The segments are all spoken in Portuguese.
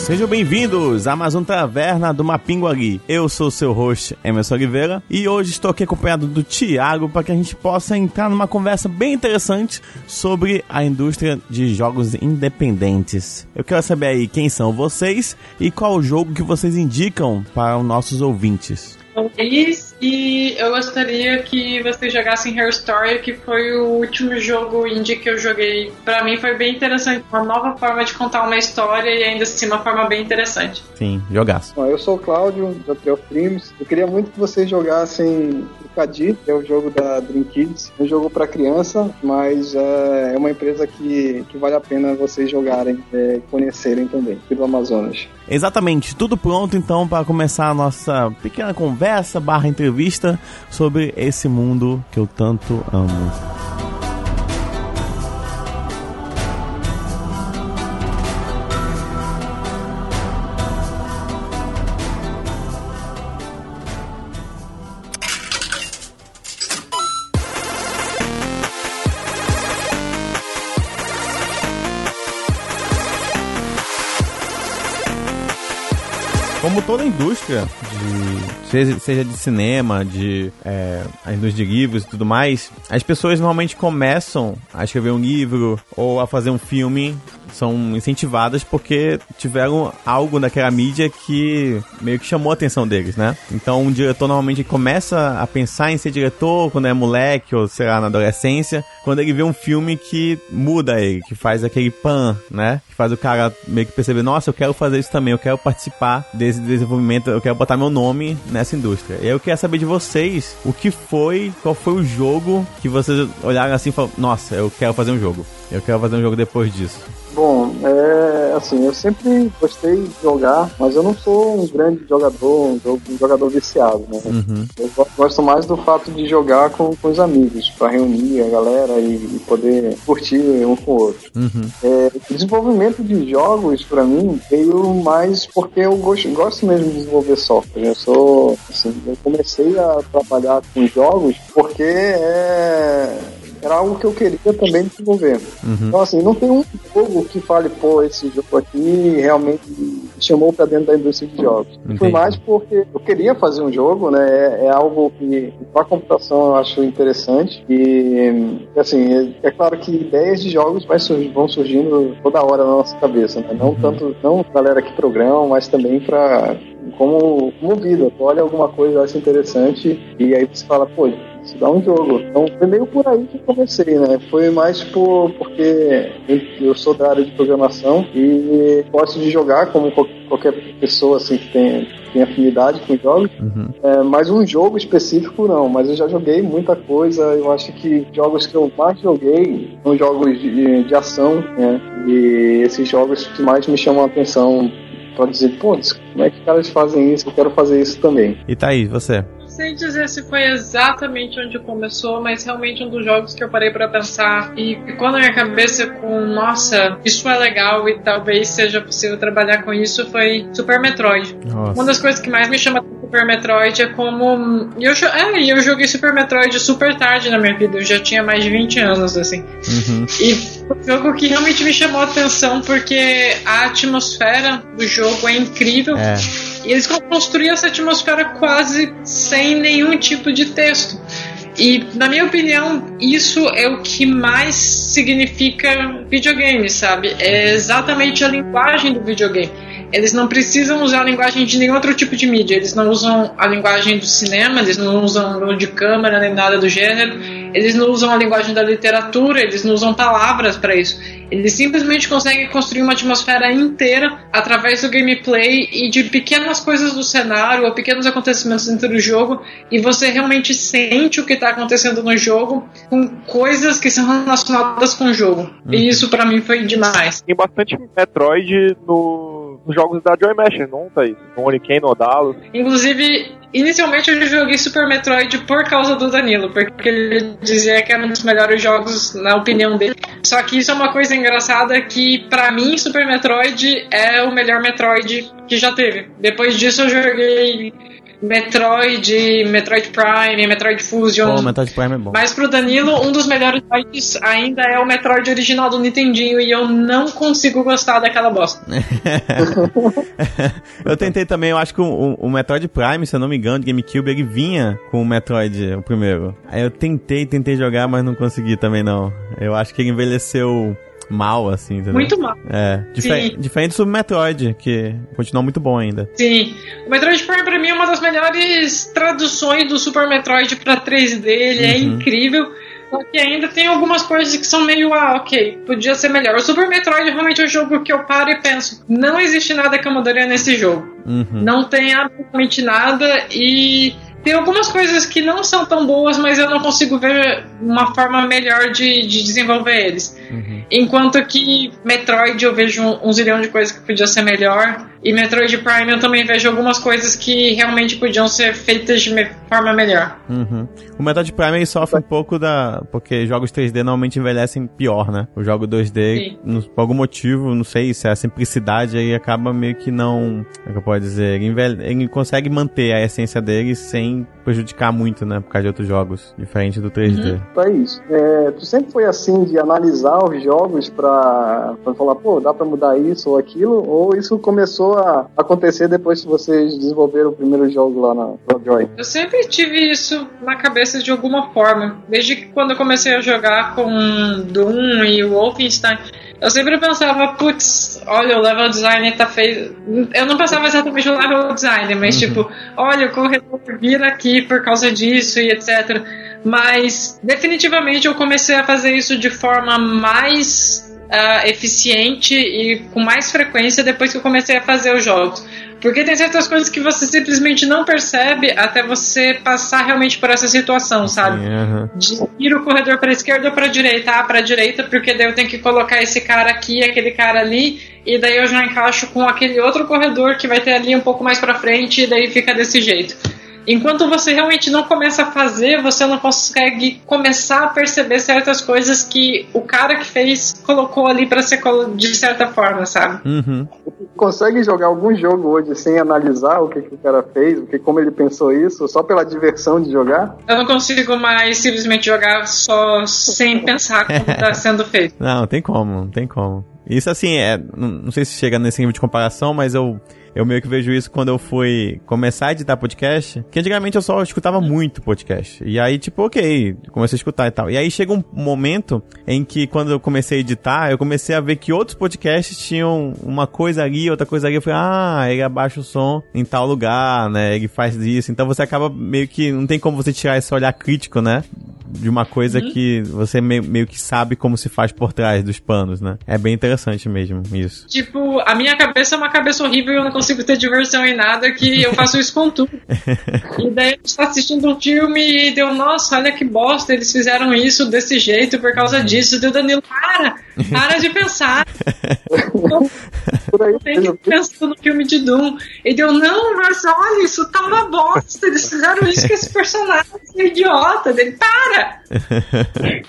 Sejam bem-vindos à Amazon Taverna do Mapinguari. Eu sou o seu host, Emerson Oliveira, e hoje estou aqui acompanhado do Thiago para que a gente possa entrar numa conversa bem interessante sobre a indústria de jogos independentes. Eu quero saber aí quem são vocês e qual o jogo que vocês indicam para os nossos ouvintes. Luiz e eu gostaria que vocês jogassem Her Story, que foi o último jogo indie que eu joguei. Para mim foi bem interessante, uma nova forma de contar uma história e ainda assim uma forma bem interessante. Sim, jogaço. Eu sou o Cláudio, da Trio Primes. Eu queria muito que vocês jogassem o Cadi, que é o jogo da Dream Kids. É um jogo para criança, mas é, é uma empresa que, que vale a pena vocês jogarem e é, conhecerem também, aqui do Amazonas. Exatamente, tudo pronto então para começar a nossa pequena conversa barra entrevista sobre esse mundo que eu tanto amo. Indústria, de, seja, seja de cinema, de é, a indústria de livros e tudo mais, as pessoas normalmente começam a escrever um livro ou a fazer um filme são incentivadas porque tiveram algo daquela mídia que meio que chamou a atenção deles, né? Então um diretor normalmente começa a pensar em ser diretor quando é moleque ou sei lá na adolescência, quando ele vê um filme que muda ele, que faz aquele pan, né? Que faz o cara meio que perceber, nossa, eu quero fazer isso também, eu quero participar desse desenvolvimento, eu quero botar meu nome nessa indústria. E eu quero saber de vocês o que foi, qual foi o jogo que vocês olharam assim e falaram, nossa, eu quero fazer um jogo. Eu quero fazer um jogo depois disso. Bom, é assim, eu sempre gostei de jogar, mas eu não sou um grande jogador, um jogador viciado, né? Uhum. Eu gosto mais do fato de jogar com, com os amigos, para reunir a galera e, e, poder curtir um com o outro. Uhum. É, o desenvolvimento de jogos, para mim, veio mais porque eu gosto, gosto mesmo de desenvolver software. Eu sou, assim, eu comecei a trabalhar com jogos porque é era algo que eu queria também desenvolver. Uhum. Então, assim, não tem um jogo que fale, pô, esse jogo aqui realmente chamou para dentro da indústria de jogos. Entendi. Foi mais porque eu queria fazer um jogo, né? É, é algo que para computação eu acho interessante e assim é, é, claro que ideias de jogos vão surgindo toda hora na nossa cabeça, né? Não uhum. tanto não galera que programa, mas também para como, como vida. Tu olha alguma coisa, acha interessante e aí você fala, pô, isso dá um jogo. Então foi meio por aí que comecei, né? Foi mais por, porque eu sou da área de programação e gosto de jogar como qualquer pessoa assim que tem, tem afinidade com jogos. Uhum. É, mas um jogo específico não, mas eu já joguei muita coisa. Eu acho que jogos que eu mais joguei são jogos de, de ação, né? E esses jogos que mais me chamam a atenção para dizer, pô, como é que caras fazem isso? Eu quero fazer isso também. E tá aí, você? Sei dizer se foi exatamente onde começou, mas realmente um dos jogos que eu parei para pensar e ficou na minha cabeça com, nossa, isso é legal e talvez seja possível trabalhar com isso foi Super Metroid. Nossa. Uma das coisas que mais me chama Super Metroid é como. Eu, é, eu joguei Super Metroid super tarde na minha vida, eu já tinha mais de 20 anos, assim. Uhum. E um jogo que realmente me chamou a atenção porque a atmosfera do jogo é incrível. É. E eles construíram essa atmosfera quase sem nenhum tipo de texto. E, na minha opinião, isso é o que mais significa videogame, sabe? É exatamente a linguagem do videogame. Eles não precisam usar a linguagem de nenhum outro tipo de mídia. Eles não usam a linguagem do cinema, eles não usam de câmera nem nada do gênero. Eles não usam a linguagem da literatura, eles não usam palavras para isso. Eles simplesmente conseguem construir uma atmosfera inteira através do gameplay e de pequenas coisas do cenário ou pequenos acontecimentos dentro do jogo e você realmente sente o que está acontecendo no jogo com coisas que são relacionadas com o jogo. Uhum. E isso para mim foi demais. Tem bastante Metroid no, nos jogos da Joy Mesh, não, Thaís? No Oniken, no Odalos. Inclusive, Inicialmente eu joguei Super Metroid por causa do Danilo, porque ele dizia que era um dos melhores jogos na opinião dele. Só que isso é uma coisa engraçada que para mim Super Metroid é o melhor Metroid que já teve. Depois disso eu joguei Metroid, Metroid Prime, Metroid Fusion. Oh, Metroid Prime é bom. Mas pro Danilo, um dos melhores jogos ainda é o Metroid original do Nintendinho e eu não consigo gostar daquela bosta. eu tentei também, eu acho que o, o, Metroid Prime, se eu não me engano, de GameCube, ele vinha com o Metroid, o primeiro. Aí eu tentei, tentei jogar, mas não consegui também não. Eu acho que ele envelheceu mal, assim, entendeu? Muito mal. É. Difer Sim. Diferente do Metroid, que continua muito bom ainda. Sim. O Metroid Prime, pra mim, é uma das melhores traduções do Super Metroid pra 3D. Ele é uhum. é incrível. Só que ainda tem algumas coisas que são meio, ah, ok, podia ser melhor. O Super Metroid realmente é um jogo que eu paro e penso, não existe nada que eu mudaria nesse jogo. Uhum. Não tem absolutamente nada e tem algumas coisas que não são tão boas, mas eu não consigo ver uma forma melhor de, de desenvolver eles. Uhum. Enquanto que Metroid eu vejo um, um zilhão de coisas que podia ser melhor. E Metroid Prime eu também vejo algumas coisas que realmente podiam ser feitas de forma melhor. Uhum. O Metroid Prime sofre um pouco da. Porque jogos 3D normalmente envelhecem pior, né? O jogo 2D, no, por algum motivo, não sei se é a simplicidade aí acaba meio que não. Como é que eu posso dizer? Ele, envelhe... ele consegue manter a essência dele sem prejudicar muito, né? Por causa de outros jogos, diferente do 3D. Uhum. É isso. É, tu sempre foi assim de analisar os jogos pra, pra falar, pô, dá pra mudar isso ou aquilo? Ou isso começou começou a acontecer depois que vocês desenvolveram o primeiro jogo lá na Joy? Eu sempre tive isso na cabeça de alguma forma. Desde que quando eu comecei a jogar com Doom e Wolfenstein, eu sempre pensava, putz, olha, o level design tá feio. Eu não pensava exatamente no level design, mas uhum. tipo, olha, o corredor vira aqui por causa disso e etc. Mas definitivamente eu comecei a fazer isso de forma mais uh, eficiente e com mais frequência depois que eu comecei a fazer os jogos. Porque tem certas coisas que você simplesmente não percebe até você passar realmente por essa situação, sabe? Uhum. De ir o corredor para esquerda ou para direita, ah, para direita, porque daí eu tenho que colocar esse cara aqui, aquele cara ali, e daí eu já encaixo com aquele outro corredor que vai ter ali um pouco mais para frente, e daí fica desse jeito. Enquanto você realmente não começa a fazer, você não consegue começar a perceber certas coisas que o cara que fez colocou ali para ser de certa forma, sabe? Uhum. Consegue jogar algum jogo hoje sem analisar o que, que o cara fez, o que, como ele pensou isso, só pela diversão de jogar? Eu não consigo mais simplesmente jogar só sem pensar como está sendo feito. Não, tem como, não tem como. Isso assim, é, não, não sei se chega nesse nível de comparação, mas eu eu meio que vejo isso quando eu fui começar a editar podcast, que antigamente eu só escutava muito podcast. E aí, tipo, ok, comecei a escutar e tal. E aí chega um momento em que quando eu comecei a editar, eu comecei a ver que outros podcasts tinham uma coisa ali, outra coisa ali. Eu falei, ah, ele abaixa o som em tal lugar, né? Ele faz isso. Então você acaba meio que. Não tem como você tirar esse olhar crítico, né? de uma coisa uhum. que você meio, meio que sabe como se faz por trás dos panos, né? É bem interessante mesmo isso. Tipo, a minha cabeça é uma cabeça horrível e eu não consigo ter diversão em nada que eu faço isso com tudo. e daí a gente tá assistindo um filme e deu, nossa, olha que bosta, eles fizeram isso desse jeito por causa uhum. disso. Deu Danilo, para, para de pensar. eu tenho que pensar no filme de Doom. E deu, não, mas olha, isso tá uma bosta. Eles fizeram isso com esse personagem idiota. Dele, para!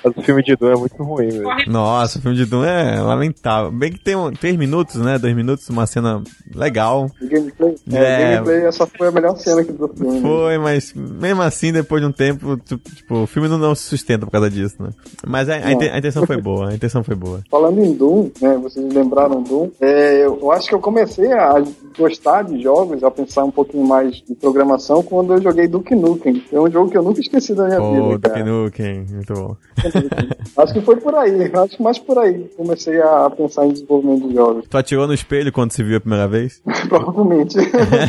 Mas o filme de Doom é muito ruim, velho. Nossa, o filme de Doom é lamentável. Bem que tem um, três minutos, né? Dois minutos, uma cena legal. O gameplay? É, é, gameplay essa foi a melhor cena que do filme. Foi, mas mesmo assim, depois de um tempo, tipo, o filme não, não se sustenta por causa disso, né? Mas a, a, a, intenção foi boa, a intenção foi boa. Falando em Doom, né? Vocês lembraram Doom? É, eu acho que eu comecei a gostar de jogos, a pensar um pouquinho mais de programação quando eu joguei Duke Nukem. É um jogo que eu nunca esqueci da minha vida. Duke Nukem, muito bom. acho que foi por aí, acho que mais por aí comecei a pensar em desenvolvimento de jogos. Tu atirou no espelho quando se viu a primeira vez? Provavelmente.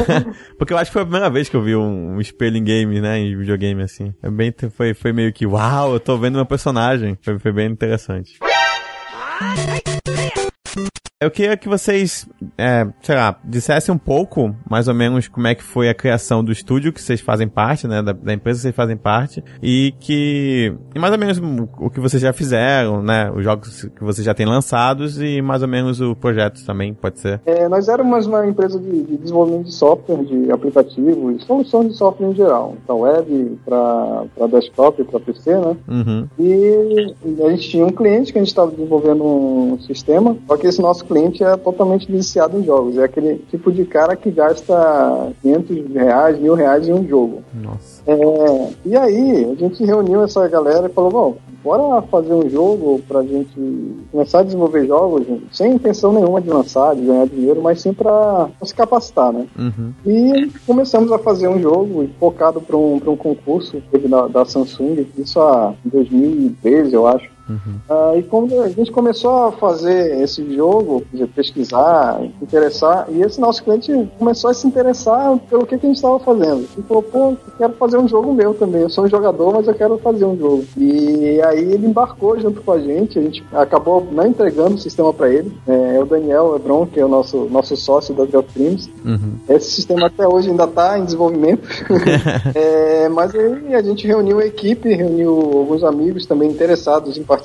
Porque eu acho que foi a primeira vez que eu vi um, um espelho em game, né, em videogame assim. É bem, foi, foi meio que, uau, eu tô vendo meu personagem. Foi, foi bem interessante. Eu queria que vocês, é, sei lá, dissessem um pouco, mais ou menos, como é que foi a criação do estúdio que vocês fazem parte, né, da, da empresa que vocês fazem parte, e que, e mais ou menos o que vocês já fizeram, né, os jogos que vocês já têm lançados e mais ou menos o projeto também, pode ser. É, nós éramos uma empresa de, de desenvolvimento de software, de aplicativos, soluções de software em geral, para web, para desktop, para PC, né, uhum. e a gente tinha um cliente que a gente estava desenvolvendo um sistema, só que esse nosso cliente é totalmente viciado em jogos. É aquele tipo de cara que gasta 500 reais, mil reais em um jogo. Nossa. É, e aí, a gente reuniu essa galera e falou: bom, bora fazer um jogo pra gente começar a desenvolver jogos sem intenção nenhuma de lançar, de ganhar dinheiro, mas sim pra, pra se capacitar, né? Uhum. E começamos a fazer um jogo focado para um, pra um concurso da, da Samsung, isso em 2013, eu acho. Uhum. Uh, e quando a gente começou a fazer esse jogo, pesquisar, interessar, e esse nosso cliente começou a se interessar pelo que, que a gente estava fazendo. Ele falou, pô, eu quero fazer um jogo meu também. Eu sou um jogador, mas eu quero fazer um jogo. E aí ele embarcou junto com a gente, a gente acabou não entregando o sistema para ele. É, é, o Daniel Hebron, que é o nosso, nosso sócio da Drop Dreams. Uhum. Esse sistema até hoje ainda está em desenvolvimento. é, mas aí a gente reuniu a equipe, reuniu alguns amigos também interessados em participar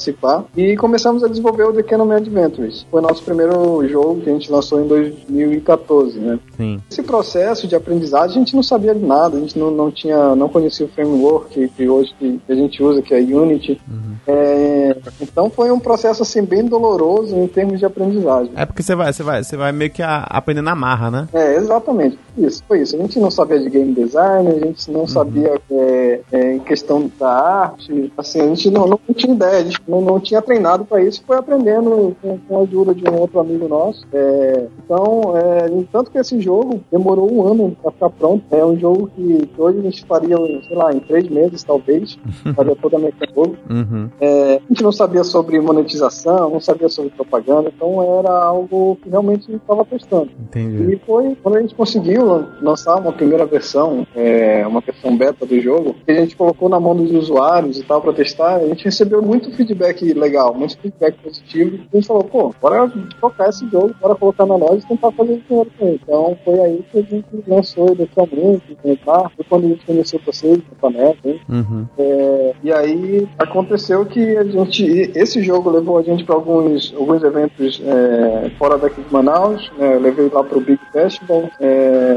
e começamos a desenvolver o The Canon Adventures. Foi nosso primeiro jogo que a gente lançou em 2014, né? Sim. Esse processo de aprendizagem a gente não sabia de nada, a gente não, não tinha, não conhecia o framework que, hoje que a gente usa, que é Unity. Uhum. É, então foi um processo assim bem doloroso em termos de aprendizagem. É porque você vai, você vai, você vai meio que a, aprender na marra, né? É, exatamente. Isso, foi isso. A gente não sabia de game design, a gente não uhum. sabia é, é, em questão da arte, assim, a gente não, não tinha ideia, a gente não, não tinha treinado para isso, foi aprendendo com, com, a ajuda de um outro amigo nosso. É, então, é, tanto que esse jogo demorou um ano para ficar pronto. É um jogo que, hoje a gente faria, sei lá, em três meses, talvez, faria toda a mecânica. Uhum. É, a gente não sabia sobre monetização, não sabia sobre propaganda, então era algo que realmente estava testando. Entendi. E foi quando a gente conseguiu lançar uma primeira versão, é, uma versão beta do jogo, que a gente colocou na mão dos usuários e tal para testar, a gente recebeu muito feedback legal, muito feedback positivo. E a gente falou, pô, bora tocar esse jogo, bora colocar na loja e tentar fazer dinheiro com ele. Então foi aí que a gente lançou inicialmente, tá? foi quando a gente conheceu vocês, no Paneta, uhum. é, e aí aconteceu que a gente, esse jogo levou a gente para alguns, alguns eventos é, fora daqui de Manaus, né? levei lá para o Big Festival, é,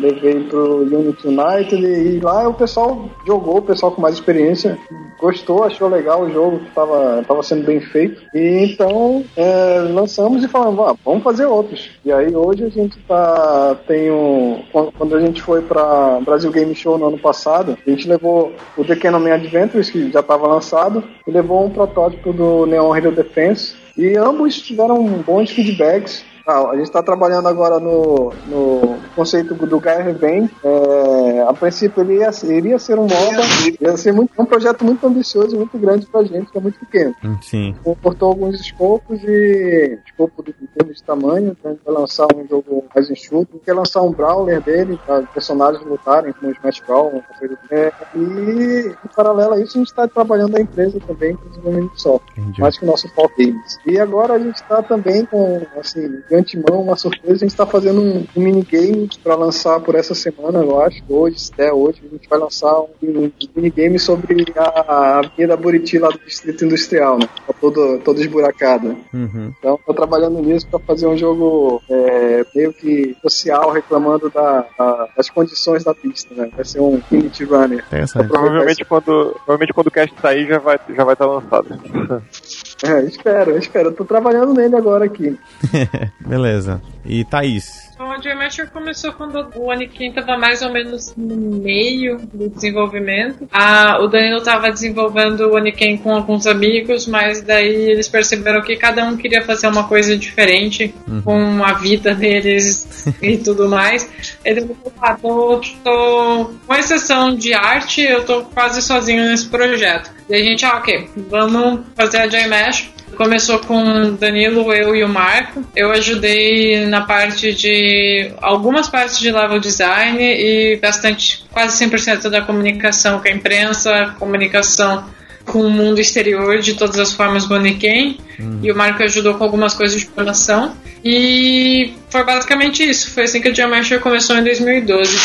levei pro Unity United e lá o pessoal jogou, o pessoal com mais experiência gostou, achou legal o jogo que estava tava sendo bem feito. E então é, lançamos e falamos, ah, vamos fazer outros. E aí hoje a gente tá. Tem um. Quando a gente foi para Brasil Game Show no ano passado, a gente levou o The Canon Man Adventures, que já estava lançado, e levou um protótipo do Neon Hero Defense. E ambos tiveram bons feedbacks. Ah, a gente está trabalhando agora no, no conceito do Gaia Vem. É, a princípio ele ia, iria ser um MOBA, ia ser muito, um projeto muito ambicioso e muito grande pra gente, que é muito pequeno. Sim. Comportou alguns escopos e escopo de, em termos de tamanho, então a gente vai lançar um jogo mais enxuto, quer lançar um brawler dele, para personagens lutarem com o Smash Brawl, é, e em paralelo a isso a gente está trabalhando a empresa também com desenvolvimento de software, Entendi. mais que o nosso foco games. E agora a gente está também com, assim, antemão, uma surpresa, a gente está fazendo um, um minigame para lançar por essa semana, eu acho, hoje, até hoje, a gente vai lançar um, um minigame sobre a, a Avenida Buriti lá do Distrito Industrial, né? Tá todo, toda esburacada. Uhum. Então, tô trabalhando nisso para fazer um jogo é, meio que social, reclamando da, da, das condições da pista, né? Vai ser um Infinity Runner. Então, provavelmente, quando, provavelmente quando o cast sair já vai estar já vai tá lançado. É, espero, espero. Eu tô trabalhando nele agora aqui. Beleza. E Thaís? O Geometry começou quando o Anakin estava mais ou menos no meio do desenvolvimento. Ah, o Danilo estava desenvolvendo o Anakin com alguns amigos, mas daí eles perceberam que cada um queria fazer uma coisa diferente uhum. com a vida deles e tudo mais. Ele falou, ah, tô, tô, com exceção de arte, eu tô quase sozinho nesse projeto. E a gente, ah, ok, vamos fazer a JMesh. Começou com Danilo, eu e o Marco. Eu ajudei na parte de algumas partes de level design e bastante, quase 100% da comunicação com a imprensa, comunicação com o mundo exterior de todas as formas Boniquem. Uhum. E o Marco ajudou com algumas coisas de formação. E foi basicamente isso. Foi assim que a Geometry começou em 2012.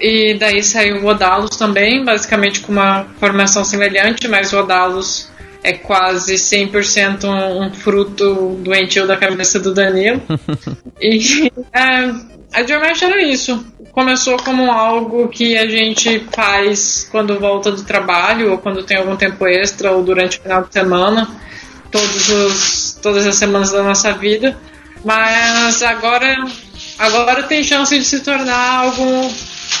E daí saiu o Odalos também, basicamente com uma formação semelhante, mas o Odalos é quase 100% um, um fruto doentio da cabeça do Danilo. e é, a Geomesh era isso. Começou como algo que a gente faz quando volta do trabalho, ou quando tem algum tempo extra, ou durante o final de semana. Todos os todas as semanas da nossa vida, mas agora, agora tem chance de se tornar algo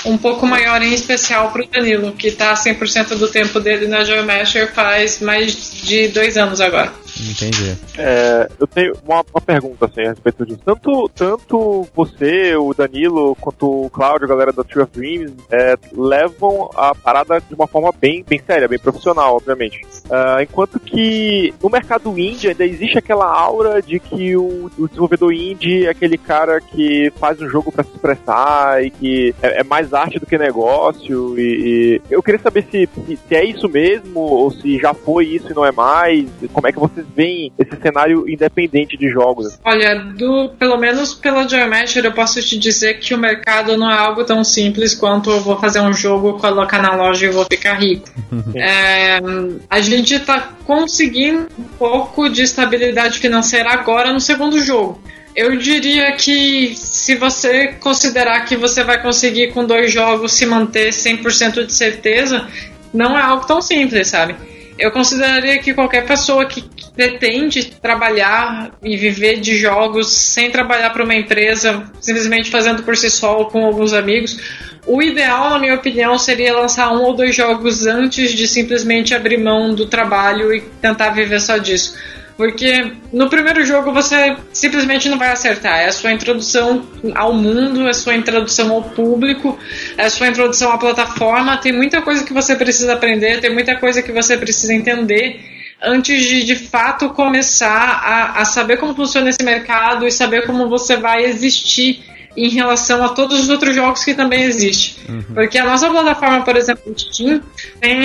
um pouco maior, em especial para o Danilo, que está 100% do tempo dele na Geometry faz mais de dois anos agora. Entendi. É, eu tenho uma, uma, pergunta assim, a respeito disso. Tanto, tanto você, o Danilo, quanto o Cláudio, a galera da Tree of Dreams, é, levam a parada de uma forma bem, bem séria, bem profissional, obviamente. Uh, enquanto que no mercado indie ainda existe aquela aura de que o, o desenvolvedor indie é aquele cara que faz um jogo para se expressar e que é, é, mais arte do que negócio. E, e eu queria saber se, se, se, é isso mesmo ou se já foi isso e não é mais. Como é que vocês veem esse cenário independente de jogos? Olha, do, pelo menos pela Geometry eu posso te dizer que o mercado não é algo tão simples quanto eu vou fazer um jogo, colocar na loja e vou ficar rico. é, a gente gente está conseguindo um pouco de estabilidade financeira agora no segundo jogo. Eu diria que se você considerar que você vai conseguir com dois jogos se manter 100% de certeza, não é algo tão simples, sabe? Eu consideraria que qualquer pessoa que pretende trabalhar e viver de jogos sem trabalhar para uma empresa, simplesmente fazendo por si só ou com alguns amigos, o ideal, na minha opinião, seria lançar um ou dois jogos antes de simplesmente abrir mão do trabalho e tentar viver só disso. Porque no primeiro jogo você simplesmente não vai acertar. É a sua introdução ao mundo, é a sua introdução ao público, é a sua introdução à plataforma. Tem muita coisa que você precisa aprender, tem muita coisa que você precisa entender antes de de fato começar a, a saber como funciona esse mercado e saber como você vai existir em relação a todos os outros jogos que também existem. Uhum. Porque a nossa plataforma, por exemplo, Steam, tem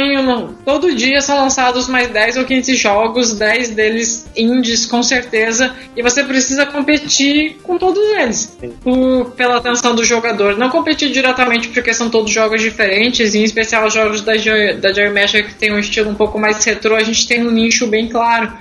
todo dia são lançados mais 10 ou 15 jogos, 10 deles indies com certeza, e você precisa competir com todos eles por, pela atenção do jogador. Não competir diretamente porque são todos jogos diferentes, em especial os jogos da, Joy, da Joy que tem um estilo um pouco mais retrô, a gente tem um nicho bem claro.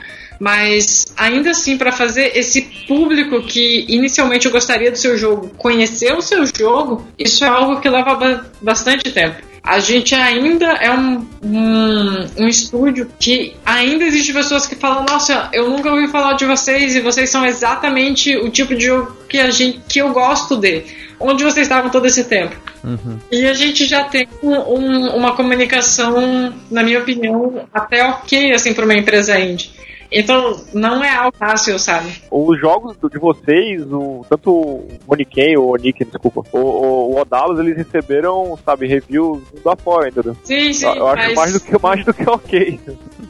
Mas ainda assim, para fazer esse público que inicialmente gostaria do seu jogo conhecer o seu jogo, isso é algo que leva bastante tempo. A gente ainda é um, um, um estúdio que ainda existe pessoas que falam, nossa, eu nunca ouvi falar de vocês e vocês são exatamente o tipo de jogo que, a gente, que eu gosto de. Onde vocês estavam todo esse tempo? Uhum. E a gente já tem um, uma comunicação, na minha opinião, até ok assim, para uma empresa indie. Então, não é algo fácil, sabe? Os jogos de vocês, o, tanto o Oniken, ou Oniken, desculpa, o, o, o Odalos, eles receberam, sabe, reviews da fora, entendeu? Sim, sim. Eu, eu mas... acho mais do, que, mais do que ok.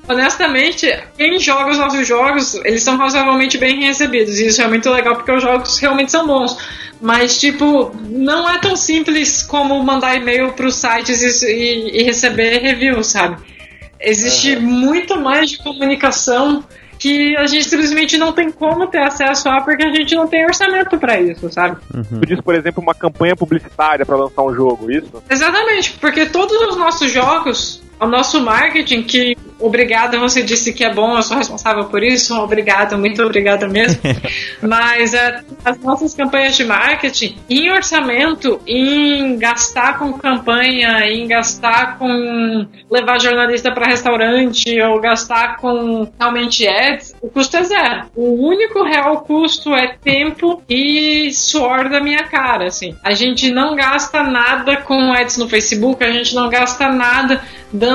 Honestamente, quem joga os nossos jogos, eles são razoavelmente bem recebidos. E isso é muito legal porque os jogos realmente são bons. Mas, tipo, não é tão simples como mandar e-mail para os sites e, e, receber review, sabe? Existe uhum. muito mais de comunicação que a gente simplesmente não tem como ter acesso a porque a gente não tem orçamento para isso, sabe? Uhum. Tu diz, por exemplo, uma campanha publicitária para lançar um jogo, isso? Exatamente, porque todos os nossos jogos, o nosso marketing, que obrigada, você disse que é bom, eu sou responsável por isso, obrigada, muito obrigada mesmo. Mas é, as nossas campanhas de marketing, em orçamento, em gastar com campanha, em gastar com levar jornalista para restaurante ou gastar com realmente ads, o custo é zero. O único real custo é tempo e suor da minha cara, assim. A gente não gasta nada com ads no Facebook, a gente não gasta nada dando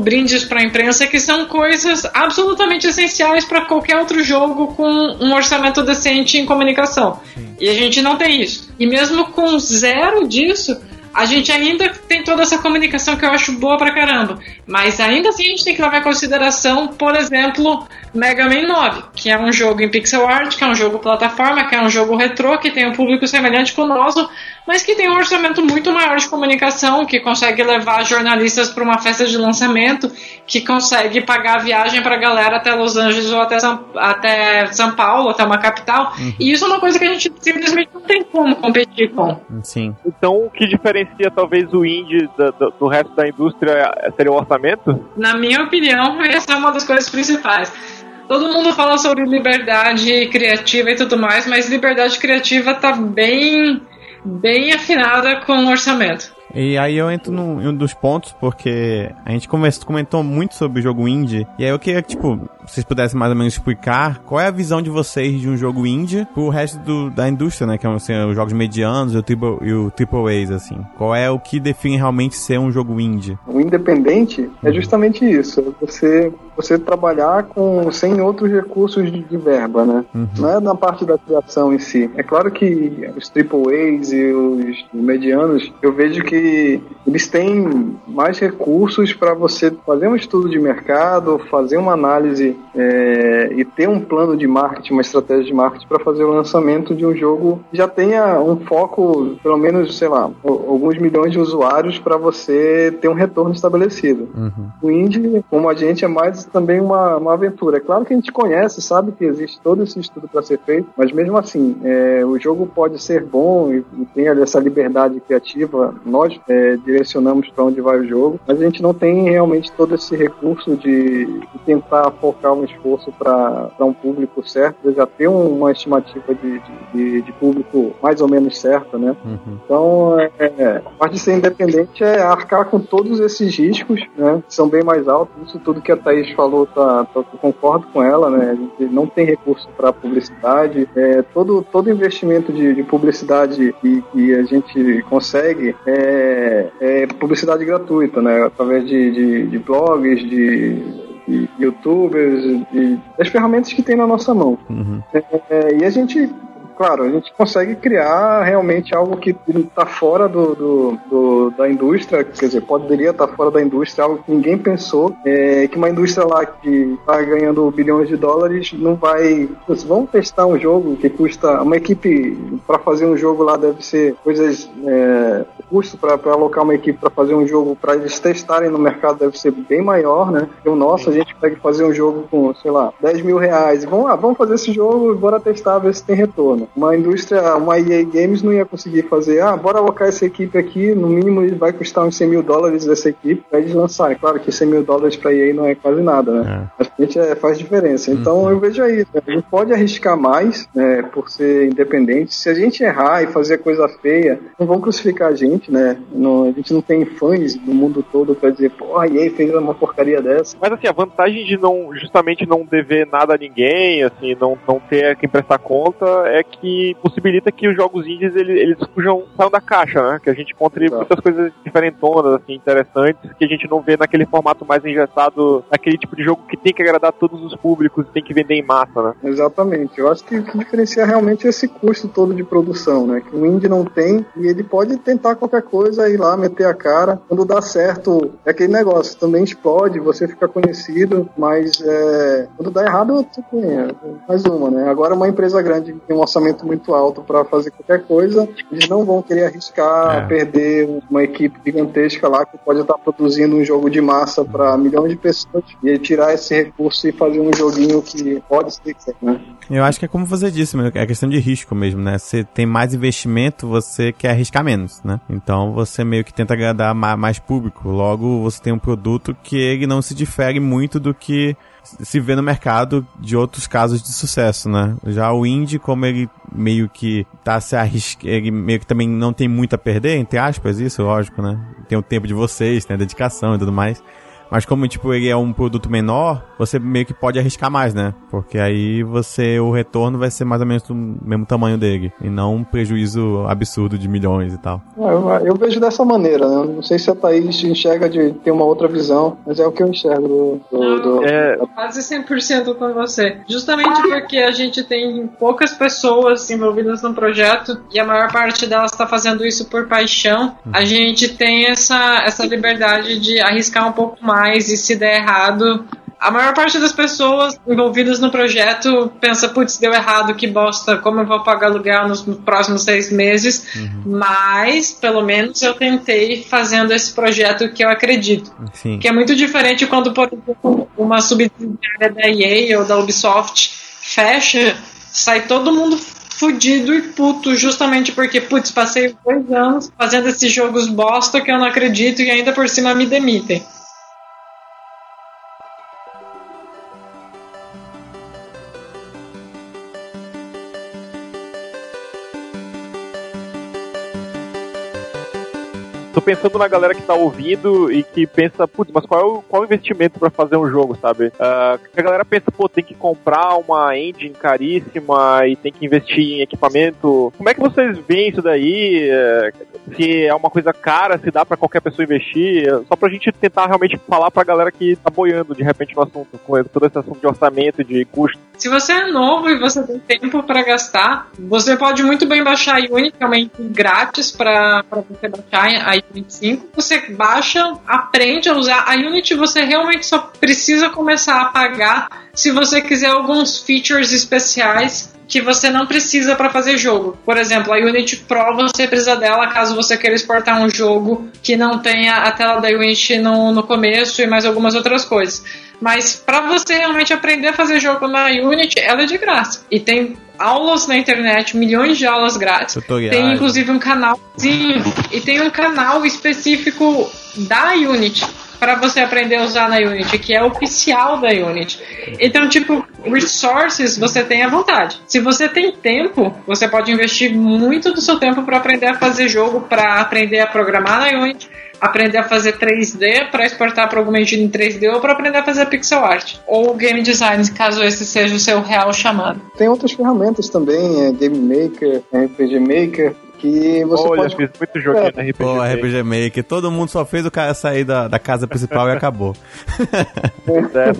brindes para a imprensa que são coisas absolutamente essenciais para qualquer outro jogo com um orçamento decente em comunicação. Sim. E a gente não tem isso. E mesmo com zero disso, a gente ainda tem toda essa comunicação que eu acho boa pra caramba. Mas ainda assim a gente tem que levar em consideração, por exemplo, Mega Man 9, que é um jogo em pixel art, que é um jogo plataforma, que é um jogo retrô, que tem um público semelhante com o nosso, mas que tem um orçamento muito maior de comunicação, que consegue levar jornalistas para uma festa de lançamento, que consegue pagar a viagem para a galera até Los Angeles ou até São, até São Paulo, até uma capital. Uhum. E isso é uma coisa que a gente simplesmente não tem como competir com. Sim. Então, o que diferencia talvez o indie do, do, do resto da indústria seria o orçamento? Na minha opinião, essa é uma das coisas principais. Todo mundo fala sobre liberdade criativa e tudo mais, mas liberdade criativa tá bem bem afinada com o orçamento. E aí eu entro num, em um dos pontos, porque a gente comentou muito sobre o jogo indie, e aí eu queria, tipo, vocês pudessem mais ou menos explicar qual é a visão de vocês de um jogo indie pro resto do, da indústria, né? Que são é, assim, os jogos medianos e o, triple, e o Triple A's, assim. Qual é o que define realmente ser um jogo indie? O independente é justamente isso. Você, você trabalhar com, sem outros recursos de, de verba, né? Uhum. Não é na parte da criação em si. É claro que os Triple A's e os medianos, eu vejo que eles têm mais recursos para você fazer um estudo de mercado, fazer uma análise é, e ter um plano de marketing, uma estratégia de marketing para fazer o lançamento de um jogo que já tenha um foco, pelo menos, sei lá, alguns milhões de usuários para você ter um retorno estabelecido. Uhum. O indie, como a gente, é mais também uma, uma aventura. É claro que a gente conhece, sabe que existe todo esse estudo para ser feito, mas mesmo assim, é, o jogo pode ser bom e, e tem essa liberdade criativa. Nós é, direcionamos para onde vai o jogo, mas a gente não tem realmente todo esse recurso de, de tentar focar um esforço para um público certo, já ter uma estimativa de, de, de, público mais ou menos certa, né? Uhum. Então, é, é, a parte de ser independente é arcar com todos esses riscos, né? Que são bem mais altos. Isso tudo que a Thaís falou, tá, tá, concordo com ela, né? A gente não tem recurso para publicidade. É, todo, todo investimento de, de publicidade que, que, a gente consegue é, é publicidade gratuita, né? Através de, de, de blogs, de youtubers, e das ferramentas que tem na nossa mão. Uhum. É, é, e a gente claro, a gente consegue criar realmente algo que está fora do, do, do, da indústria, quer dizer, poderia estar tá fora da indústria, algo que ninguém pensou, é, que uma indústria lá que está ganhando bilhões de dólares não vai. Vamos testar um jogo que custa. Uma equipe para fazer um jogo lá deve ser coisas. É, custo para alocar uma equipe para fazer um jogo para eles testarem no mercado deve ser bem maior, né? E o nosso, a gente pode fazer um jogo com, sei lá, 10 mil reais. Vamos lá, vamos fazer esse jogo e bora testar, ver se tem retorno. Uma indústria, uma EA Games não ia conseguir fazer, ah, bora alocar essa equipe aqui, no mínimo vai custar uns 100 mil dólares essa equipe pra eles lançarem. Claro que 100 mil dólares pra EA não é quase nada, né? É. Mas a gente é, faz diferença. Então uhum. eu vejo aí, né? a gente pode arriscar mais, né, por ser independente. Se a gente errar e fazer coisa feia, não vão crucificar a gente, né? Não, a gente não tem fãs do mundo todo pra dizer, pô, a EA fez uma porcaria dessa. Mas assim, a vantagem de não, justamente não dever nada a ninguém, assim, não, não ter quem prestar conta, é que que possibilita que os jogos indies eles, eles fujam, saiam da caixa, né? Que a gente encontre Exato. muitas coisas diferentonas, assim, interessantes, que a gente não vê naquele formato mais engessado, naquele tipo de jogo que tem que agradar todos os públicos, tem que vender em massa, né? Exatamente. Eu acho que o que diferencia realmente é esse custo todo de produção, né? Que o indie não tem e ele pode tentar qualquer coisa, ir lá, meter a cara. Quando dá certo, é aquele negócio, também explode, você fica conhecido, mas é, quando dá errado, tipo, é, mais uma, né? Agora uma empresa grande que tem um orçamento orçamento muito alto para fazer qualquer coisa, eles não vão querer arriscar, é. perder uma equipe gigantesca lá que pode estar produzindo um jogo de massa para milhões de pessoas e tirar esse recurso e fazer um joguinho que pode ser, né? Eu acho que é como você disse, é questão de risco mesmo, né? Você tem mais investimento, você quer arriscar menos, né? Então você meio que tenta agradar mais público. Logo, você tem um produto que ele não se difere muito do que se vê no mercado de outros casos de sucesso, né? Já o indie, como ele meio que tá se arriscando, ele meio que também não tem muito a perder, entre aspas, isso, lógico, né? Tem o tempo de vocês, tem a dedicação e tudo mais. Mas como, tipo, ele é um produto menor, você meio que pode arriscar mais, né? Porque aí você, o retorno vai ser mais ou menos do mesmo tamanho dele. E não um prejuízo absurdo de milhões e tal. É, eu, eu, vejo dessa maneira, né? Não sei se a Thaís enxerga de ter uma outra visão, mas é o que eu enxergo do... do, do... É... Quase 100% com você. Justamente porque a gente tem poucas pessoas envolvidas no projeto e a maior parte delas está fazendo isso por paixão, a uhum. gente tem essa, essa liberdade de arriscar um pouco mais mais e se der errado, a maior parte das pessoas envolvidas no projeto pensa, putz, deu errado, que bosta, como eu vou pagar aluguel nos próximos seis meses? Uhum. Mas, pelo menos, eu tentei fazendo esse projeto que eu acredito. Sim. Que é muito diferente quando, por exemplo, uma subsidiária da EA ou da Ubisoft fecha, sai todo mundo fudido e puto, justamente porque, putz, passei dois anos fazendo esses jogos bosta que eu não acredito e ainda por cima me demitem. Pensando na galera que tá ouvindo e que pensa, putz, mas qual é o, qual é o investimento para fazer um jogo, sabe? Uh, a galera pensa, pô, tem que comprar uma engine caríssima e tem que investir em equipamento. Como é que vocês veem isso daí? se é uma coisa cara, se dá para qualquer pessoa investir? Só pra gente tentar realmente falar pra galera que tá boiando de repente no assunto, com todo esse assunto de orçamento de custo. Se você é novo e você tem tempo para gastar, você pode muito bem baixar a Unity, é uma grátis para você baixar a Unity 5. Você baixa, aprende a usar. A Unity você realmente só precisa começar a pagar se você quiser alguns features especiais que você não precisa para fazer jogo. Por exemplo, a Unity Pro você precisa dela caso você queira exportar um jogo que não tenha a tela da Unity no, no começo e mais algumas outras coisas. Mas para você realmente aprender a fazer jogo na Unity, ela é de graça. E tem aulas na internet, milhões de aulas grátis. Tutoriais. Tem inclusive um canal, sim, e tem um canal específico da Unity para você aprender a usar na Unity, que é oficial da Unity. Então, tipo, resources você tem à vontade. Se você tem tempo, você pode investir muito do seu tempo para aprender a fazer jogo, para aprender a programar na Unity, aprender a fazer 3D para exportar para alguma engine em 3D ou para aprender a fazer pixel art ou game design, caso esse seja o seu real chamado. Tem outras ferramentas também, é Game Maker, RPG Maker, que você Olha, pode... fiz muito joguinho é. na RPG Pô, Maker. RPG Maker. Todo mundo só fez o cara sair da, da casa principal e acabou. é,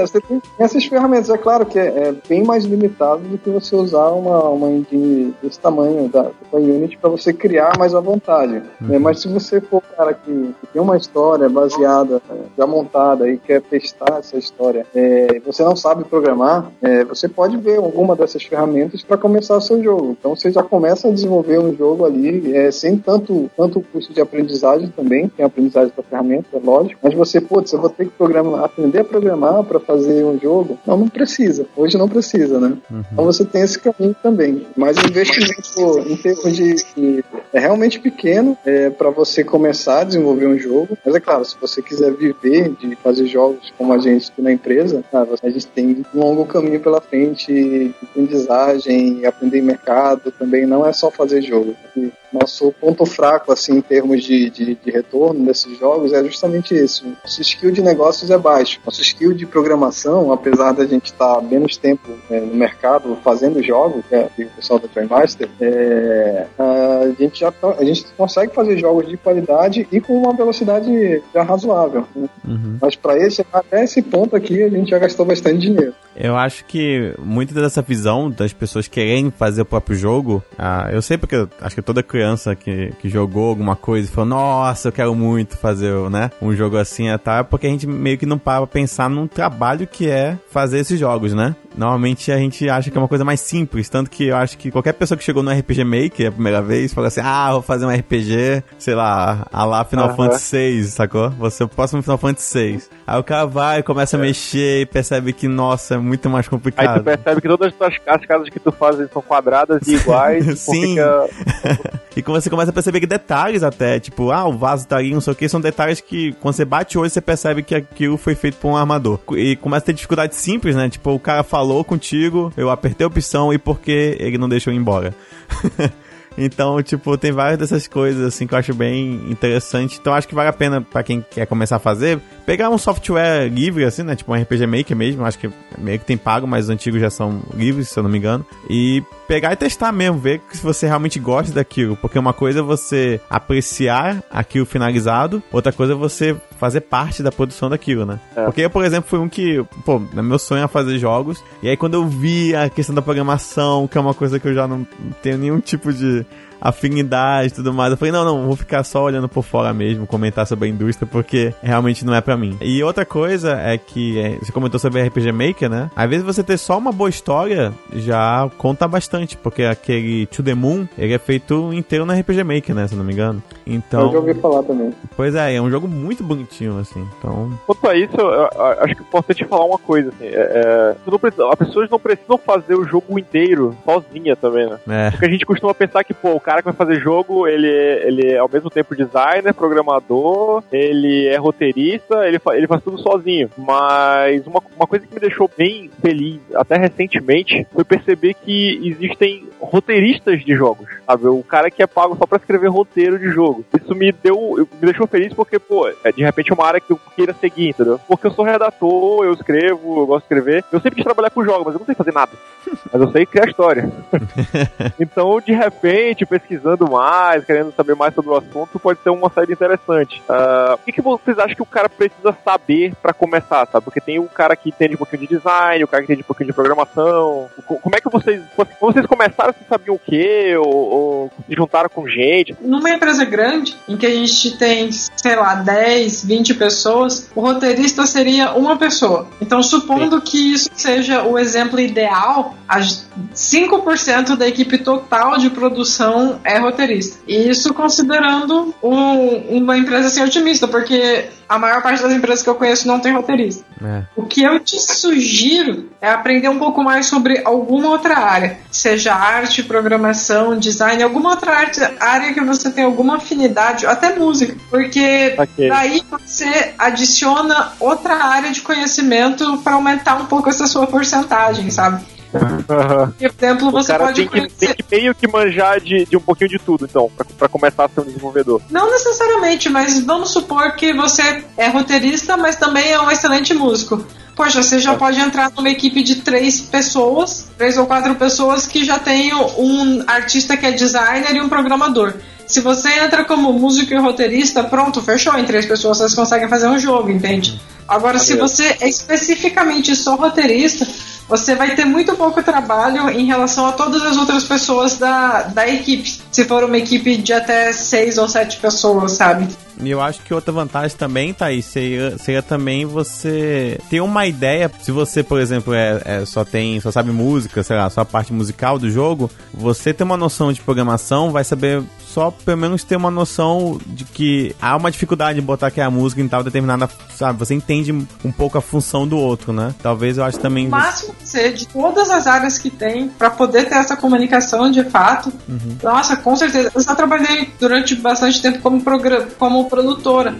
você tem essas ferramentas. É claro que é, é, bem mais limitado do que você usar uma, uma engine desse tamanho da, da Unity para você criar mais à vontade. Uhum. É, mas se você for cara que, que, tem uma história baseada, é, já montada e quer testar essa história, é, você não sabe programar, é, você pode ver alguma dessas ferramentas para começar o seu jogo. Então você já começa a desenvolver um jogo ali é, sem tanto, tanto custo de aprendizagem também, tem aprendizagem da ferramenta, é lógico, mas você, putz, eu vou ter que programar, aprender a programar para fazer um jogo. Não, não precisa. Hoje não precisa, né? Uhum. Então você tem esse caminho também. Mas o investimento em termos de, de é realmente pequeno é, para você começar a desenvolver um jogo. Mas é claro, se você quiser viver de fazer jogos como a gente na empresa, cara, a gente tem um longo caminho pela frente aprendizagem, aprender mercado também. Não é só só fazer jogo. Nosso ponto fraco, assim, em termos de, de, de, retorno desses jogos é justamente esse. Nosso skill de negócios é baixo. Nosso skill de programação, apesar da gente estar menos tempo é, no mercado fazendo jogos, é, o pessoal da Trimester, é, a gente já tá, a gente consegue fazer jogos de qualidade e com uma velocidade já razoável. Né? Uhum. Mas para esse, até esse ponto aqui, a gente já gastou bastante dinheiro. Eu acho que muito dessa visão das pessoas querendo fazer o próprio jogo, ah, eu sei porque acho que toda criança que, que jogou alguma coisa e falou, nossa, eu quero muito fazer né, um jogo assim e tal, é porque a gente meio que não para pra pensar num trabalho que é fazer esses jogos, né? Normalmente a gente acha que é uma coisa mais simples, tanto que eu acho que qualquer pessoa que chegou no RPG Maker a primeira vez fala assim: ah, vou fazer um RPG, sei lá, a lá Final uhum. Fantasy VI, sacou? Você o próximo Final Fantasy VI. Aí o cara vai, começa é. a mexer e percebe que, nossa, é muito mais complicado. Aí tu percebe que todas as tuas as casas que tu fazes são quadradas e iguais. Sim. Fica... e você começa a perceber que detalhes até, tipo, ah, o vaso tá ali, não sei o que, são detalhes que quando você bate hoje você percebe que aquilo foi feito por um armador. E começa a ter dificuldades simples, né? Tipo, o cara falou contigo, eu apertei a opção e porque ele não deixou ir embora. Então, tipo, tem várias dessas coisas assim que eu acho bem interessante. Então, acho que vale a pena para quem quer começar a fazer, pegar um software livre assim, né, tipo um RPG Maker mesmo, acho que meio que tem pago, mas os antigos já são livres, se eu não me engano, e pegar e testar mesmo, ver se você realmente gosta daquilo, porque uma coisa é você apreciar aquilo finalizado, outra coisa é você fazer parte da produção daquilo, né? É. Porque eu, por exemplo, fui um que, pô, meu sonho é fazer jogos, e aí quando eu vi a questão da programação, que é uma coisa que eu já não tenho nenhum tipo de afinidade e tudo mais. Eu falei, não, não, vou ficar só olhando por fora mesmo, comentar sobre a indústria, porque realmente não é para mim. E outra coisa é que, é, você comentou sobre RPG Maker, né? Às vezes você ter só uma boa história já conta bastante, porque aquele To The Moon, ele é feito inteiro no RPG Maker, né? Se eu não me engano. Então... Eu já ouvi falar também. Pois é, é um jogo muito bonitinho, assim, então... Quanto a isso, eu, eu, acho que é importante falar uma coisa, assim, é, é, precisa, as pessoas não precisam fazer o jogo inteiro sozinha também, né? É. Porque a gente costuma pensar que, pô, cara que vai fazer jogo, ele, é, ele é ao mesmo tempo designer, programador, ele é roteirista, ele, fa, ele faz tudo sozinho. Mas uma, uma coisa que me deixou bem feliz, até recentemente, foi perceber que existem roteiristas de jogos, sabe? O cara que é pago só pra escrever roteiro de jogo. Isso me deu, me deixou feliz porque, pô, é, de repente é uma área que eu queira seguir, entendeu? Porque eu sou redator, eu escrevo, eu gosto de escrever. Eu sempre quis trabalhar com jogos, mas eu não sei fazer nada. Mas eu sei criar história. então, de repente, pesquisando mais, querendo saber mais sobre o assunto, pode ser uma saída interessante. Uh, o que, que, vocês acham que o cara precisa saber para começar, sabe? Porque tem o cara que entende um pouquinho de design, o cara que entende um pouquinho de programação. Como é que vocês, vocês começaram, vocês sabiam o quê? Ou, ou se juntaram com gente? Numa empresa grande, em que a gente tem, sei lá, 10, 20 pessoas, o roteirista seria uma pessoa. Então, supondo Sim. que isso seja o exemplo ideal, 5% da equipe total de produção é roteirista. E isso considerando um, uma empresa assim otimista, porque a maior parte das empresas que eu conheço não tem roteirista. É. O que eu te sugiro é aprender um pouco mais sobre alguma outra área, seja arte, programação, design, alguma outra arte, área que você tem alguma afinidade, até música, porque okay. daí você adiciona outra área de conhecimento para aumentar um pouco essa sua porcentagem, sabe? Uhum. Por exemplo, você pode tem que, tem que meio que manjar de, de um pouquinho de tudo, então, para começar a ser um desenvolvedor. Não necessariamente, mas vamos supor que você é roteirista, mas também é um excelente músico. Poxa, você já é. pode entrar numa equipe de três pessoas, três ou quatro pessoas que já tem um artista que é designer e um programador. Se você entra como músico e roteirista, pronto, fechou. Em três pessoas vocês conseguem fazer um jogo, entende? Agora, se você é especificamente só roteirista, você vai ter muito pouco trabalho em relação a todas as outras pessoas da, da equipe. Se for uma equipe de até seis ou sete pessoas, sabe? E eu acho que outra vantagem também, Thaís, seria, seria também você ter uma ideia. Se você, por exemplo, é, é, só tem, só sabe música, sei lá, só a parte musical do jogo, você ter uma noção de programação, vai saber só pelo menos ter uma noção de que há uma dificuldade em botar que a música em tal determinada, sabe? Você entende um pouco a função do outro, né? Talvez eu acho também. O máximo que ser de todas as áreas que tem para poder ter essa comunicação de fato. Uhum. Nossa, com certeza. Eu já trabalhei durante bastante tempo como, como produtora.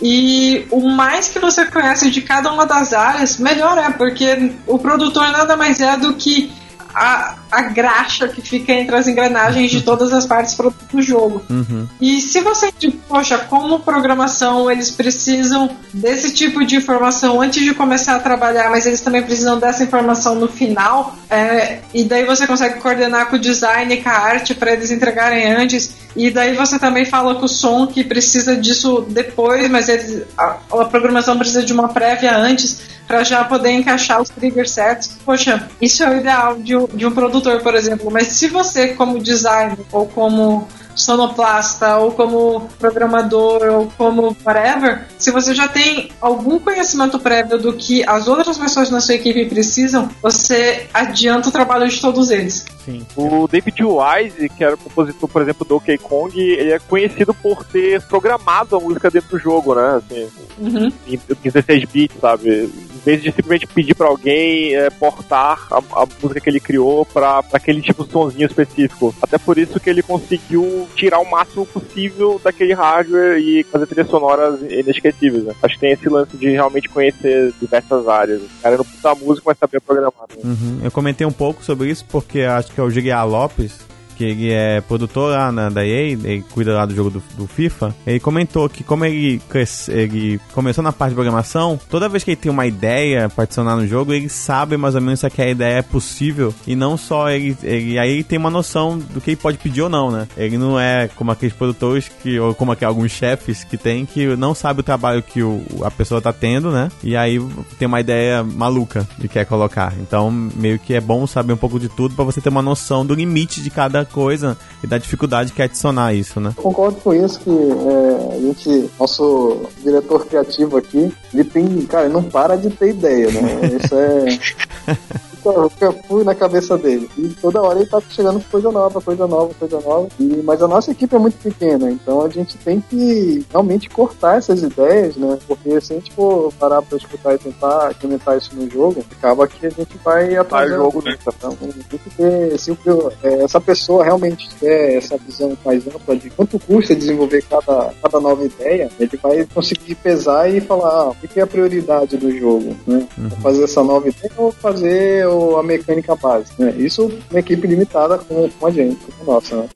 E o mais que você conhece de cada uma das áreas, melhor é, porque o produtor nada mais é do que a, a graxa que fica entre as engrenagens de todas as partes do jogo. Uhum. E se você, tipo, poxa, como programação eles precisam desse tipo de informação antes de começar a trabalhar, mas eles também precisam dessa informação no final, é, e daí você consegue coordenar com o design e com a arte para eles entregarem antes. E daí você também fala com o som que precisa disso depois, mas eles, a, a programação precisa de uma prévia antes para já poder encaixar os triggers certos. Poxa, isso é o ideal de um, de um por exemplo. Mas se você, como designer ou como sonoplasta ou como programador ou como whatever, se você já tem algum conhecimento prévio do que as outras pessoas na sua equipe precisam, você adianta o trabalho de todos eles. Sim. O David Wise, que era o compositor, por exemplo, do OK Kong, ele é conhecido por ter programado a música dentro do jogo, né? Assim, uhum. em, em 16 bits, sabe? Em vez de simplesmente pedir para alguém é, portar a, a, música que ele criou para aquele tipo de sonzinho específico. Até por isso que ele conseguiu tirar o máximo possível daquele hardware e fazer trilhas sonoras inesquecíveis. Né? Acho que tem esse lance de realmente conhecer diversas áreas. O cara não precisa música, mas saber programar. Né? Uhum. Eu comentei um pouco sobre isso porque acho que é o Giga Lopes que ele é produtor lá na, EA, ele cuida lá do jogo do, do FIFA, ele comentou que como ele, cresce, ele começou na parte de programação, toda vez que ele tem uma ideia para adicionar no jogo, ele sabe mais ou menos se aquela ideia é possível e não só ele, ele aí ele tem uma noção do que ele pode pedir ou não, né? Ele não é como aqueles produtores que, ou como aqueles, alguns chefes que tem que não sabe o trabalho que o, a pessoa tá tendo, né? E aí tem uma ideia maluca de quer colocar. Então, meio que é bom saber um pouco de tudo para você ter uma noção do limite de cada coisa e da dificuldade que é adicionar isso, né? Concordo com isso que é, a gente, nosso diretor criativo aqui, ele tem, cara, ele não para de ter ideia, né? Isso é eu fui na cabeça dele. E toda hora ele tá chegando com coisa nova, coisa nova, coisa nova. E, mas a nossa equipe é muito pequena, então a gente tem que realmente cortar essas ideias, né? Porque se a gente for parar pra escutar e tentar implementar isso no jogo, acaba que a gente vai atrasar. o jogo né? Então, tem que ter, se é, essa pessoa realmente tiver essa visão mais ampla de quanto custa desenvolver cada, cada nova ideia, ele vai conseguir pesar e falar ah, o que é a prioridade do jogo, né? Uhum. Fazer essa nova ideia ou fazer a mecânica base, né? Isso uma equipe limitada com, com a gente, com a nossa, né?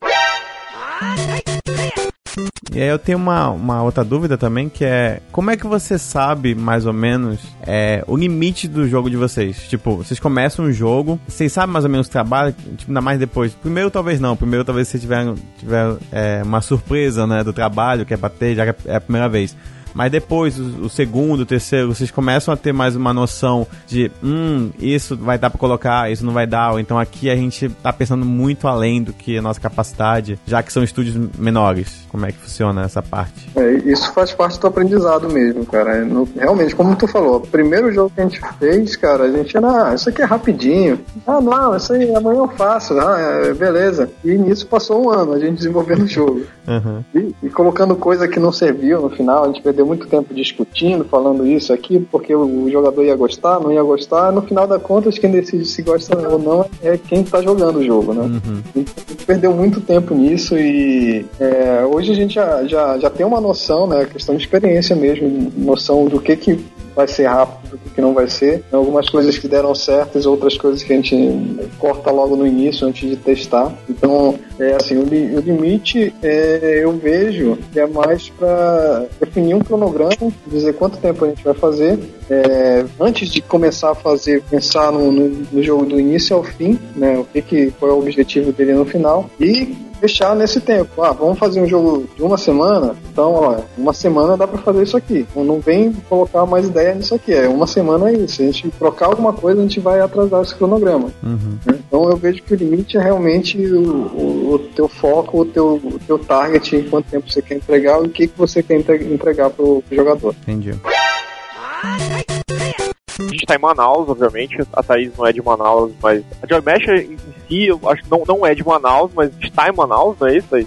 E aí eu tenho uma, uma outra dúvida também, que é como é que você sabe, mais ou menos, é, o limite do jogo de vocês? Tipo, vocês começam um jogo, vocês sabem mais ou menos o trabalho, tipo, ainda mais depois. Primeiro talvez não, primeiro talvez você tiver, tiver é, uma surpresa, né, do trabalho, que é bater, já que é a primeira vez. Mas depois, o, o, segundo, o terceiro, vocês começam a ter mais uma noção de, hum, isso vai dar para colocar, isso não vai dar, ou então aqui a gente tá pensando muito além do que a nossa capacidade, já que são estúdios menores. Como é que funciona essa parte? É, isso faz parte do aprendizado mesmo, cara. É, no, realmente, como tu falou, o primeiro jogo que a gente fez, cara, a gente era, ah, isso aqui é rapidinho. Ah, não, isso aí amanhã eu faço. Ah, é, beleza. E nisso passou um ano a gente desenvolvendo o jogo. Uhum. E, e colocando coisa que não serviu no final, a gente perdeu perdeu muito tempo discutindo, falando isso aqui, porque o, jogador ia gostar, não ia gostar. No final das contas, quem decide se gosta ou não é quem está jogando o jogo, né? Uhum. Gente perdeu muito tempo nisso e é, hoje a gente já, já, já tem uma noção, né? Questão de experiência mesmo, noção do que, que vai ser rápido, o que não vai ser. Algumas coisas que deram certas, outras coisas que a gente corta logo no início antes de testar. Então, é assim, o, li o limite é, eu vejo é mais para definir um cronograma, dizer quanto tempo a gente vai fazer. É, antes de começar a fazer, pensar no, no, no, jogo do início ao fim, né? O que, que foi o objetivo dele no final. E fechar nesse tempo. Ah, vamos fazer um jogo de uma semana? Então, ó, uma semana dá para fazer isso aqui. Não vem colocar mais ideia nisso aqui. É uma semana é isso. Se a gente trocar alguma coisa, a gente vai atrasar esse cronograma. Uhum. Então eu vejo que o limite é realmente o, o, o teu foco, o teu, o teu target, em quanto tempo você quer entregar e o que, que você quer entregar pro, pro jogador. Entendi. A gente tá em Manaus, obviamente. A Thaís não é de Manaus, mas a Joy Mesh em si, eu acho que não, não é de Manaus, mas está em Manaus, não é isso aí?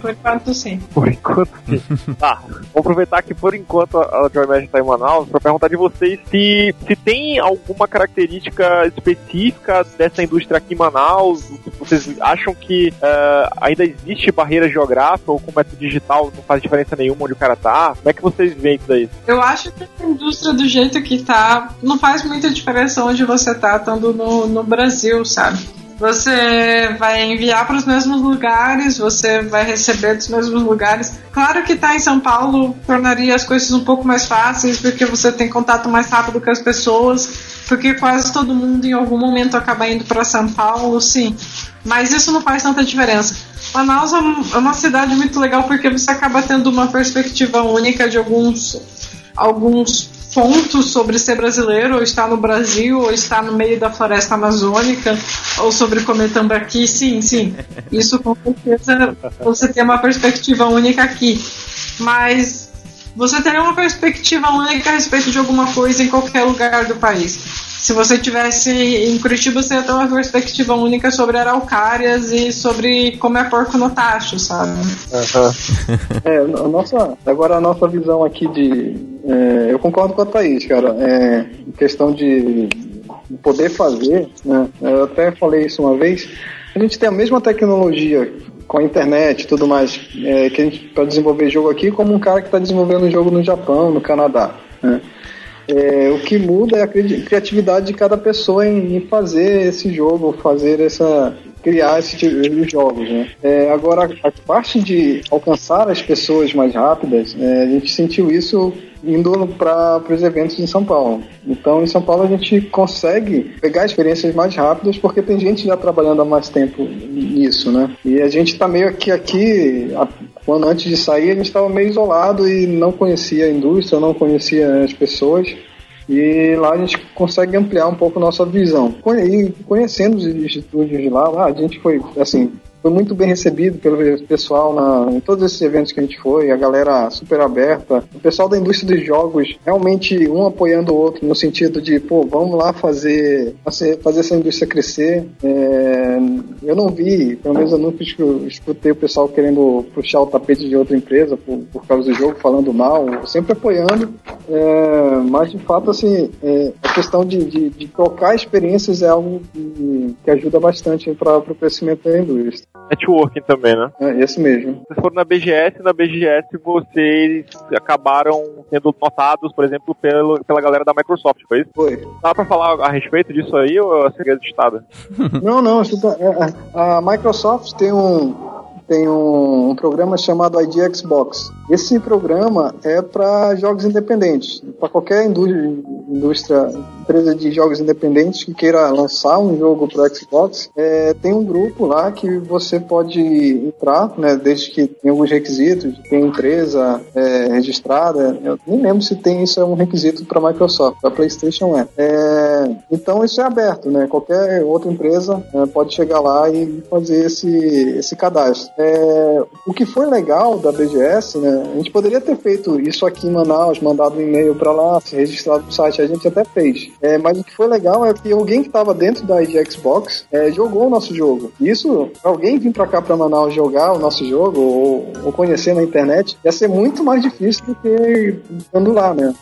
Por enquanto sim. Por enquanto sim. tá, vou aproveitar que por enquanto a Joy Mesh está em Manaus para perguntar de vocês se, se tem alguma característica específica dessa indústria aqui em Manaus. Vocês acham que uh, ainda existe barreira geográfica ou com método digital não faz diferença nenhuma onde o cara tá? Como é que vocês veem isso daí? Eu acho que a indústria do jeito que tá não faz muita diferença onde você tá, estando no, no Brasil, sabe? Você vai enviar para os mesmos lugares, você vai receber dos mesmos lugares. Claro que estar tá em São Paulo tornaria as coisas um pouco mais fáceis, porque você tem contato mais rápido com as pessoas, porque quase todo mundo em algum momento acaba indo para São Paulo, sim. Mas isso não faz tanta diferença. Manaus é, é uma cidade muito legal porque você acaba tendo uma perspectiva única de alguns alguns pontos sobre ser brasileiro, ou estar no Brasil, ou estar no meio da floresta amazônica, ou sobre comer tambaqui, sim, sim. Isso com certeza você tem uma perspectiva única aqui. Mas você teria uma perspectiva única a respeito de alguma coisa em qualquer lugar do país se você tivesse em Curitiba, você ia ter uma perspectiva única sobre araucárias e sobre como é porco no tacho, sabe? Uhum. é, nossa, agora a nossa visão aqui de. É, eu concordo com a Thaís, cara. É, questão de poder fazer, né? Eu até falei isso uma vez. A gente tem a mesma tecnologia com a internet e tudo mais, é, que a gente para desenvolver jogo aqui, como um cara que está desenvolvendo um jogo no Japão, no Canadá. Né? É, o que muda é a criatividade de cada pessoa em, em fazer esse jogo, fazer essa, criar esse tipo jogos, né? É, agora, a parte de alcançar as pessoas mais rápidas, é, a gente sentiu isso indo para os eventos em São Paulo. Então, em São Paulo, a gente consegue pegar experiências mais rápidas porque tem gente já trabalhando há mais tempo nisso, né? E a gente está meio que aqui, quando antes de sair, a gente estava meio isolado e não conhecia a indústria, não conhecia as pessoas. E lá a gente consegue ampliar um pouco nossa visão. E conhecendo os estúdios de lá, a gente foi, assim, foi muito bem recebido pelo pessoal na, em todos esses eventos que a gente foi, a galera super aberta, o pessoal da indústria dos jogos realmente um apoiando o outro no sentido de, pô, vamos lá fazer, fazer essa indústria crescer. É, eu não vi, pelo menos eu nunca escutei o pessoal querendo puxar o tapete de outra empresa por, por causa do jogo, falando mal, sempre apoiando, é, mas de fato, assim, é, a questão de, de, de, trocar experiências é algo que, que ajuda bastante para o crescimento da indústria. Networking também, né? É, esse mesmo. Vocês foram na BGS, na BGS vocês acabaram sendo notados, por exemplo, pelo, pela galera da Microsoft, foi isso? Foi. Dá pra falar a respeito disso aí ou é segredo de Estado? não, não. Tá, é, a Microsoft tem um, tem um, um, programa chamado ID Xbox. Esse programa é para jogos independentes, para qualquer indústria, empresa de jogos independentes que queira lançar um jogo para Xbox. É, tem um grupo lá que você pode entrar, né, desde que tem alguns requisitos, tem empresa é, registrada. Eu nem lembro se tem isso é um requisito para Microsoft, para PlayStation é. é. Então isso é aberto, né? Qualquer outra empresa é, pode chegar lá e fazer esse esse cadastro. É, o que foi legal da BGS, né? A gente poderia ter feito isso aqui em Manaus, mandado um e-mail para lá, se registrado no site, a gente até fez. É, mas o que foi legal é que alguém que estava dentro da ID Xbox é, jogou o nosso jogo. Isso, alguém vir para cá para Manaus jogar o nosso jogo ou, ou, conhecer na internet, ia ser muito mais difícil do que estando lá, né?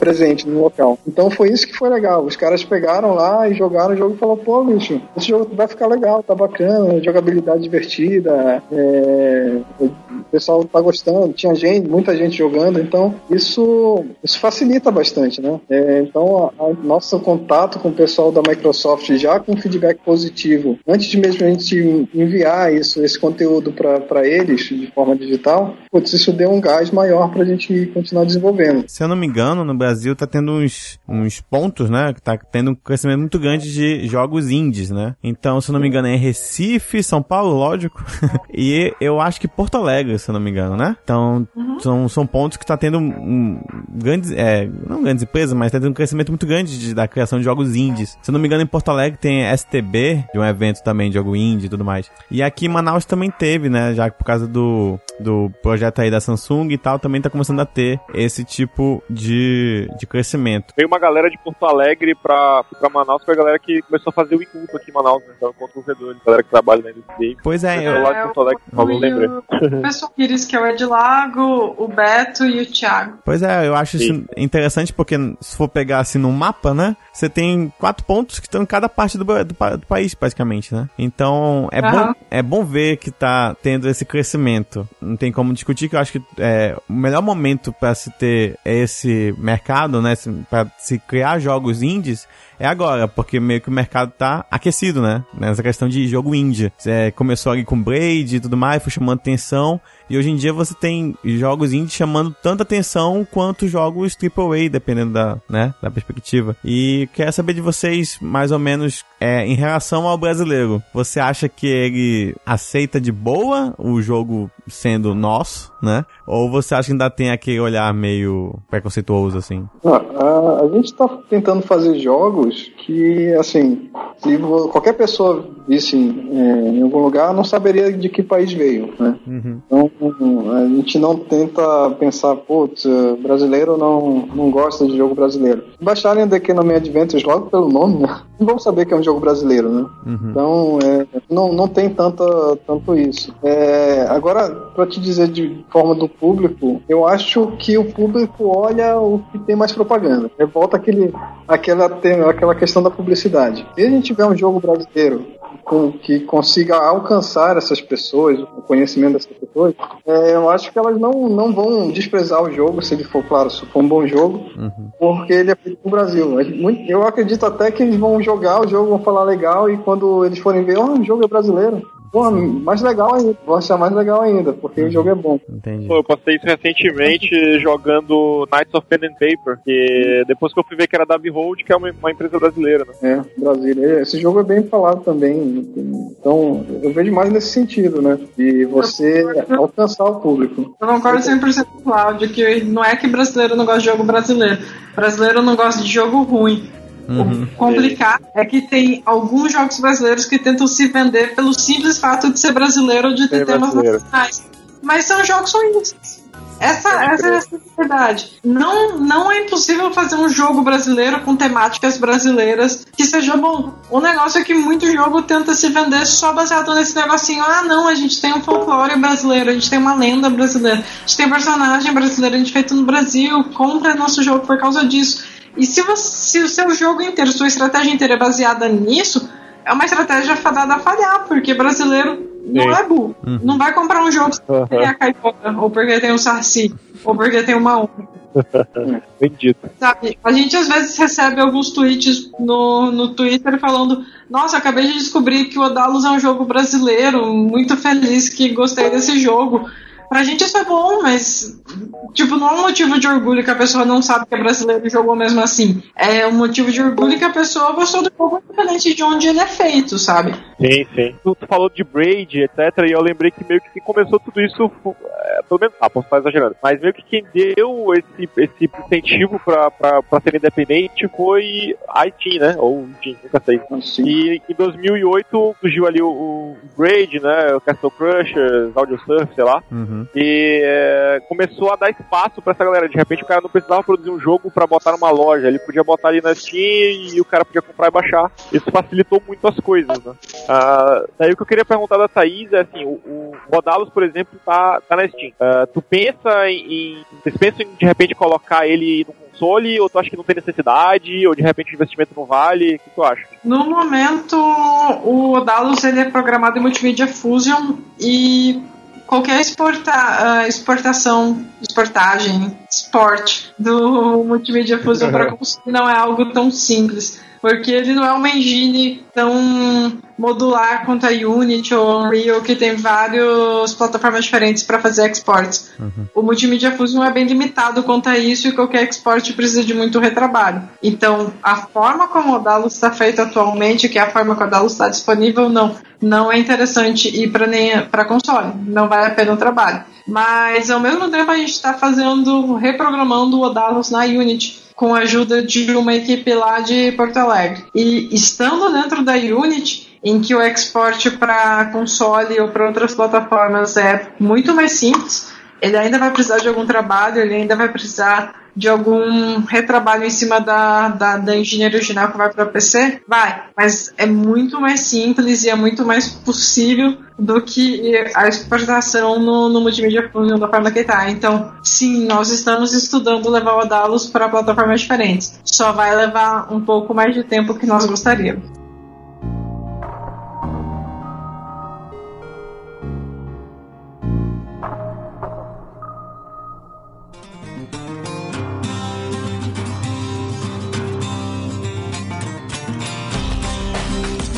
Presente no local. Então foi isso que foi legal. Os caras pegaram lá e jogaram o jogo e falaram: pô, bicho, esse jogo vai ficar legal, tá bacana, jogabilidade divertida, é, o pessoal tá gostando, tinha gente, muita gente jogando, então isso, isso facilita bastante, né? É, então, a, a, nosso contato com o pessoal da Microsoft já com feedback positivo, antes de mesmo a gente enviar isso, esse conteúdo para eles de forma digital, putz, isso deu um gás maior para a gente continuar desenvolvendo. Se eu não me engano, no Brasil tá tendo uns, uns pontos, né? Que tá tendo um crescimento muito grande de jogos indies, né? Então, se eu não me engano, é Recife, São Paulo, lógico, e eu acho que Porto Alegre, se eu não me engano, né? Então, uhum. são, são pontos que tá tendo um, grandes, é, não grandes empresas, mas tá tendo um crescimento muito grande de, da criação de jogos indies. Se eu não me engano, em Porto Alegre tem STB, de um evento também de jogo indie e tudo mais. E aqui em Manaus também teve, né? Já por causa do, do projeto aí da Samsung e tal, também tá começando a ter esse tipo de, de crescimento. Veio uma galera de Porto Alegre pra, pra Manaus, foi a galera que começou a fazer o inculto aqui em Manaus, né? Então, contra os redores, galera que trabalha na indústria. Pois é, eu... De Porto Alegre, eu, eu lembrei. O pessoal Pires, que é o Edlago, o Beto e o Thiago. Pois é, eu acho Sim. isso interessante porque se for pegar assim no mapa, né? Você tem quatro pontos que estão em cada parte do, do, do país, praticamente, né? Então, é, uhum. bom, é bom ver que tá tendo esse crescimento. Não tem como discutir que eu acho que é, o melhor momento para se ter esse mercado, né? Para se criar jogos indies é agora, porque meio que o mercado tá aquecido, né? Nessa questão de jogo indie. Você começou ali com Braid e tudo mais, foi chamando atenção. E hoje em dia você tem jogos indie chamando tanta atenção quanto jogos AAA, dependendo da, né, da perspectiva. E quero saber de vocês, mais ou menos, é, em relação ao brasileiro. Você acha que ele aceita de boa o jogo sendo nosso, né? Ou você acha que ainda tem aquele olhar meio preconceituoso, assim? Ah, a, a gente está tentando fazer jogos que, assim, se qualquer pessoa visse é, em algum lugar, não saberia de que país veio, né? Uhum. Então, a gente não tenta pensar, putz, brasileiro não, não gosta de jogo brasileiro. Baixarem The Kingdom Adventures logo pelo nome, né? Não vão saber que é um jogo brasileiro, né? Uhum. Então, é, não, não tem tanta, tanto isso. É, agora, para te dizer de forma do público, eu acho que o público olha o que tem mais propaganda. Volta aquele, aquela, aquela questão da publicidade. Se a gente tiver um jogo brasileiro que consiga alcançar essas pessoas, o conhecimento dessas pessoas, é, eu acho que elas não, não vão desprezar o jogo, se ele for, claro, se for um bom jogo, uhum. porque ele é feito no Brasil. Eu acredito até que eles vão jogar o jogo, vão falar legal, e quando eles forem ver, oh, o jogo é brasileiro. Pô, mais legal ainda. Vou achar mais legal ainda, porque uhum. o jogo é bom. Entendi. Pô, eu passei isso recentemente jogando Knights of Pen and Paper, que depois que eu fui ver que era da Behold, que é uma, uma empresa brasileira, né? É, Brasília. Esse jogo é bem falado também. Então, eu vejo mais nesse sentido, né? De você alcançar o público. Eu concordo 100% com o Cláudio, que não é que brasileiro não gosta de jogo brasileiro. Brasileiro não gosta de jogo ruim. Uhum. O complicado é que tem alguns jogos brasileiros que tentam se vender pelo simples fato de ser brasileiro ou de ter temas nacionais. Mas são jogos ruins. Essa, essa é a verdade. Não, não é impossível fazer um jogo brasileiro com temáticas brasileiras que seja bom. O negócio é que muito jogo tenta se vender só baseado nesse negocinho. Ah, não, a gente tem um folclore brasileiro, a gente tem uma lenda brasileira, a gente tem um personagem brasileiro, a gente feito no Brasil, compra nosso jogo por causa disso. E se, você, se o seu jogo inteiro, sua estratégia inteira é baseada nisso, é uma estratégia fadada a falhar, porque brasileiro não é burro. Uhum. Não vai comprar um jogo porque tem a caipora, ou porque tem o Sarsi, ou porque tem uma onda. Bendito. Sabe, a gente às vezes recebe alguns tweets no, no Twitter falando: Nossa, acabei de descobrir que o Odalus é um jogo brasileiro, muito feliz que gostei desse jogo. Pra gente isso é bom, mas tipo, não é um motivo de orgulho que a pessoa não sabe que é brasileiro e jogou mesmo assim. É um motivo de orgulho que a pessoa gostou do jogo independente de onde ele é feito, sabe? Sim, sim. Tu, tu falou de Braid, etc. E eu lembrei que meio que começou tudo isso, é, pelo menos, ah, posso estar exagerando, mas meio que quem deu esse, esse incentivo pra, pra, pra ser independente foi a IT, né? Ou enfim, nunca sei. Sim. E em 2008 surgiu ali o, o Braid, né? O Castle Crushers, Audio Surf, sei lá. Uhum. E é, começou a dar espaço para essa galera. De repente o cara não precisava produzir um jogo para botar numa loja, ele podia botar ali na Steam e o cara podia comprar e baixar. Isso facilitou muito as coisas, né? Ah, daí o que eu queria perguntar da Thaís é assim, o, o Rodalos, por exemplo, tá, tá na Steam. Ah, tu pensa em. Vocês pensam em de repente colocar ele no console, ou tu acha que não tem necessidade, ou de repente o investimento não vale? O que tu acha? No momento, o Odalus ele é programado em Multimedia Fusion e qualquer exporta, uh, exportação, exportagem, export do Multimedia Fusion para consumir não é algo tão simples porque ele não é uma engine tão modular quanto a Unity ou Unreal, que tem várias plataformas diferentes para fazer exports. Uhum. O Multimedia Fusion é bem limitado quanto a isso e qualquer export precisa de muito retrabalho. Então, a forma como o Dalus está feito atualmente, que é a forma que o Dalus está disponível, não. Não é interessante ir para console. Não vale a pena o trabalho. Mas, ao mesmo tempo, a gente está fazendo, reprogramando o Odalus na Unity com a ajuda de uma equipe lá de Porto Alegre. E estando dentro da Unity, em que o export para console ou para outras plataformas é muito mais simples, ele ainda vai precisar de algum trabalho, ele ainda vai precisar de algum retrabalho em cima da, da, da engenharia original que vai para o PC? Vai, mas é muito mais simples e é muito mais possível do que a exportação no, no Multimedia Fusion da forma que está. Então, sim, nós estamos estudando levar o Adalus para plataformas diferentes. Só vai levar um pouco mais de tempo que nós gostaríamos.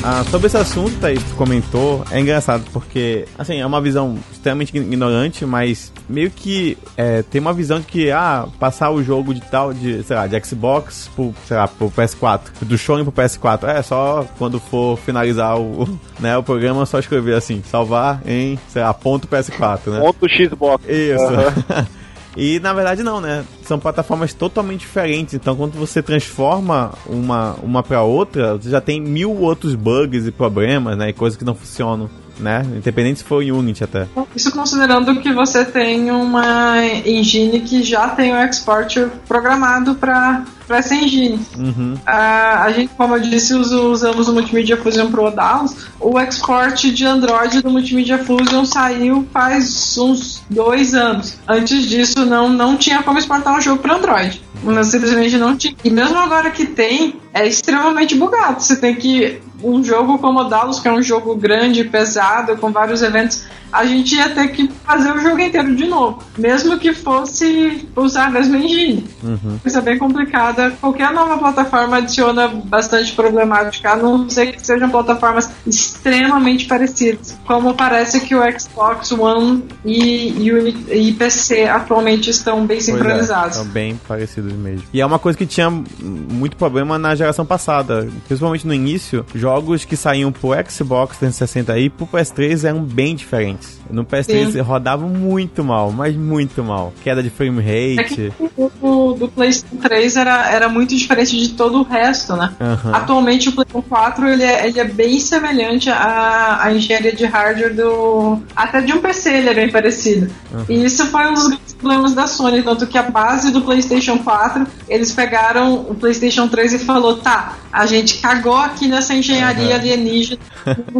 Ah, sobre esse assunto, Thaís, tu comentou, é engraçado porque, assim, é uma visão extremamente ignorante, mas meio que é, tem uma visão de que, ah, passar o jogo de tal, de, sei lá, de Xbox pro, sei lá, pro PS4, do Sony pro PS4, é só quando for finalizar o, né, o programa, só escrever assim, salvar em, sei lá, ponto PS4, né? Ponto Xbox. Isso. Uhum. E na verdade não, né? São plataformas totalmente diferentes. Então quando você transforma uma, uma para outra, você já tem mil outros bugs e problemas, né? E coisas que não funcionam né? Independente se for Unity até. Isso considerando que você tem uma engine que já tem o export programado para para essa engine. Uhum. Uh, a gente, como eu disse, usamos o Multimedia Fusion Pro DAOs. O export de Android do Multimedia Fusion saiu faz uns dois anos. Antes disso, não, não tinha como exportar um jogo para Android. Simplesmente não tinha. E mesmo agora que tem, é extremamente bugado. Você tem que um jogo como o Dallas, que é um jogo grande, pesado, com vários eventos, a gente ia ter que fazer o jogo inteiro de novo, mesmo que fosse usar a mesma engine. Uhum. Isso é bem complicada. Qualquer nova plataforma adiciona bastante problemática, a não ser que sejam plataformas extremamente parecidas, como parece que o Xbox One e, e, e PC atualmente estão bem é, sincronizados. É, estão bem parecidos mesmo. E é uma coisa que tinha muito problema na geração passada, principalmente no início, jogos que saíam pro Xbox 360 e pro PS3 eram bem diferentes antes. No PS3 Sim. rodava muito mal, mas muito mal. Queda de frame rate. É o do PlayStation 3 era, era muito diferente de todo o resto, né? Uhum. Atualmente o PlayStation 4 ele é, ele é bem semelhante à, à engenharia de hardware do. Até de um PC ele é bem parecido. Uhum. E isso foi um dos grandes problemas da Sony, tanto que a base do PlayStation 4 eles pegaram o PlayStation 3 e falou: tá, a gente cagou aqui nessa engenharia uhum. alienígena,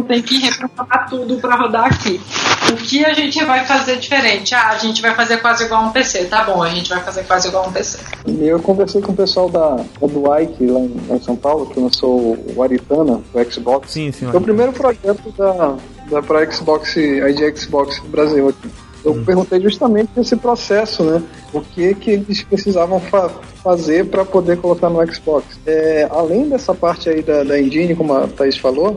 tem que reprogramar tudo para rodar aqui. O que a gente vai fazer diferente? Ah, a gente vai fazer quase igual um PC. Tá bom, a gente vai fazer quase igual um PC. Eu conversei com o pessoal da, da do Ike lá em, lá em São Paulo, que lançou o Aritana, o Xbox. Sim, sim. Foi o primeiro projeto da, da pra Xbox, ID Xbox Brasil aqui. Eu hum. perguntei justamente esse processo, né? O que que eles precisavam fa fazer para poder colocar no Xbox. É, além dessa parte aí da, da engine, como a Thaís falou,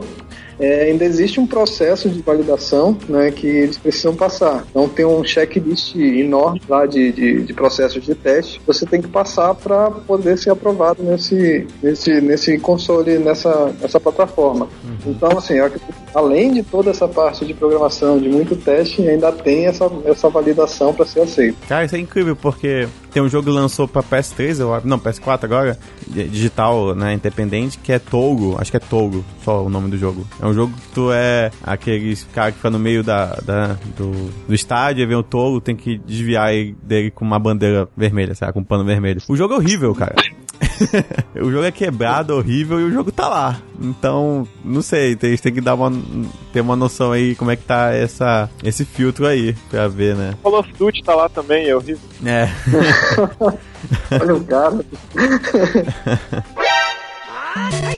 é, ainda existe um processo de validação né, que eles precisam passar. Então tem um checklist enorme lá de, de, de processos de teste que você tem que passar para poder ser aprovado nesse, nesse, nesse console, nessa, nessa plataforma. Uhum. Então, assim, além de toda essa parte de programação, de muito teste, ainda tem essa, essa validação para ser aceito. Cara, isso é incrível porque tem um jogo que lançou para PS3, eu, não, PS4 agora, digital, né, independente, que é Togo, acho que é Togo, só o nome do jogo. É um jogo que tu é aqueles cara que fica no meio da, da do, do estádio, e vem o Togo, tem que desviar dele com uma bandeira vermelha, sabe, com um pano vermelho. O jogo é horrível, cara. o jogo é quebrado, horrível e o jogo tá lá. Então, não sei, tem, tem que dar uma, ter uma noção aí como é que tá essa, esse filtro aí pra ver, né? Call of Duty tá lá também, é horrível. É. Olha o cara.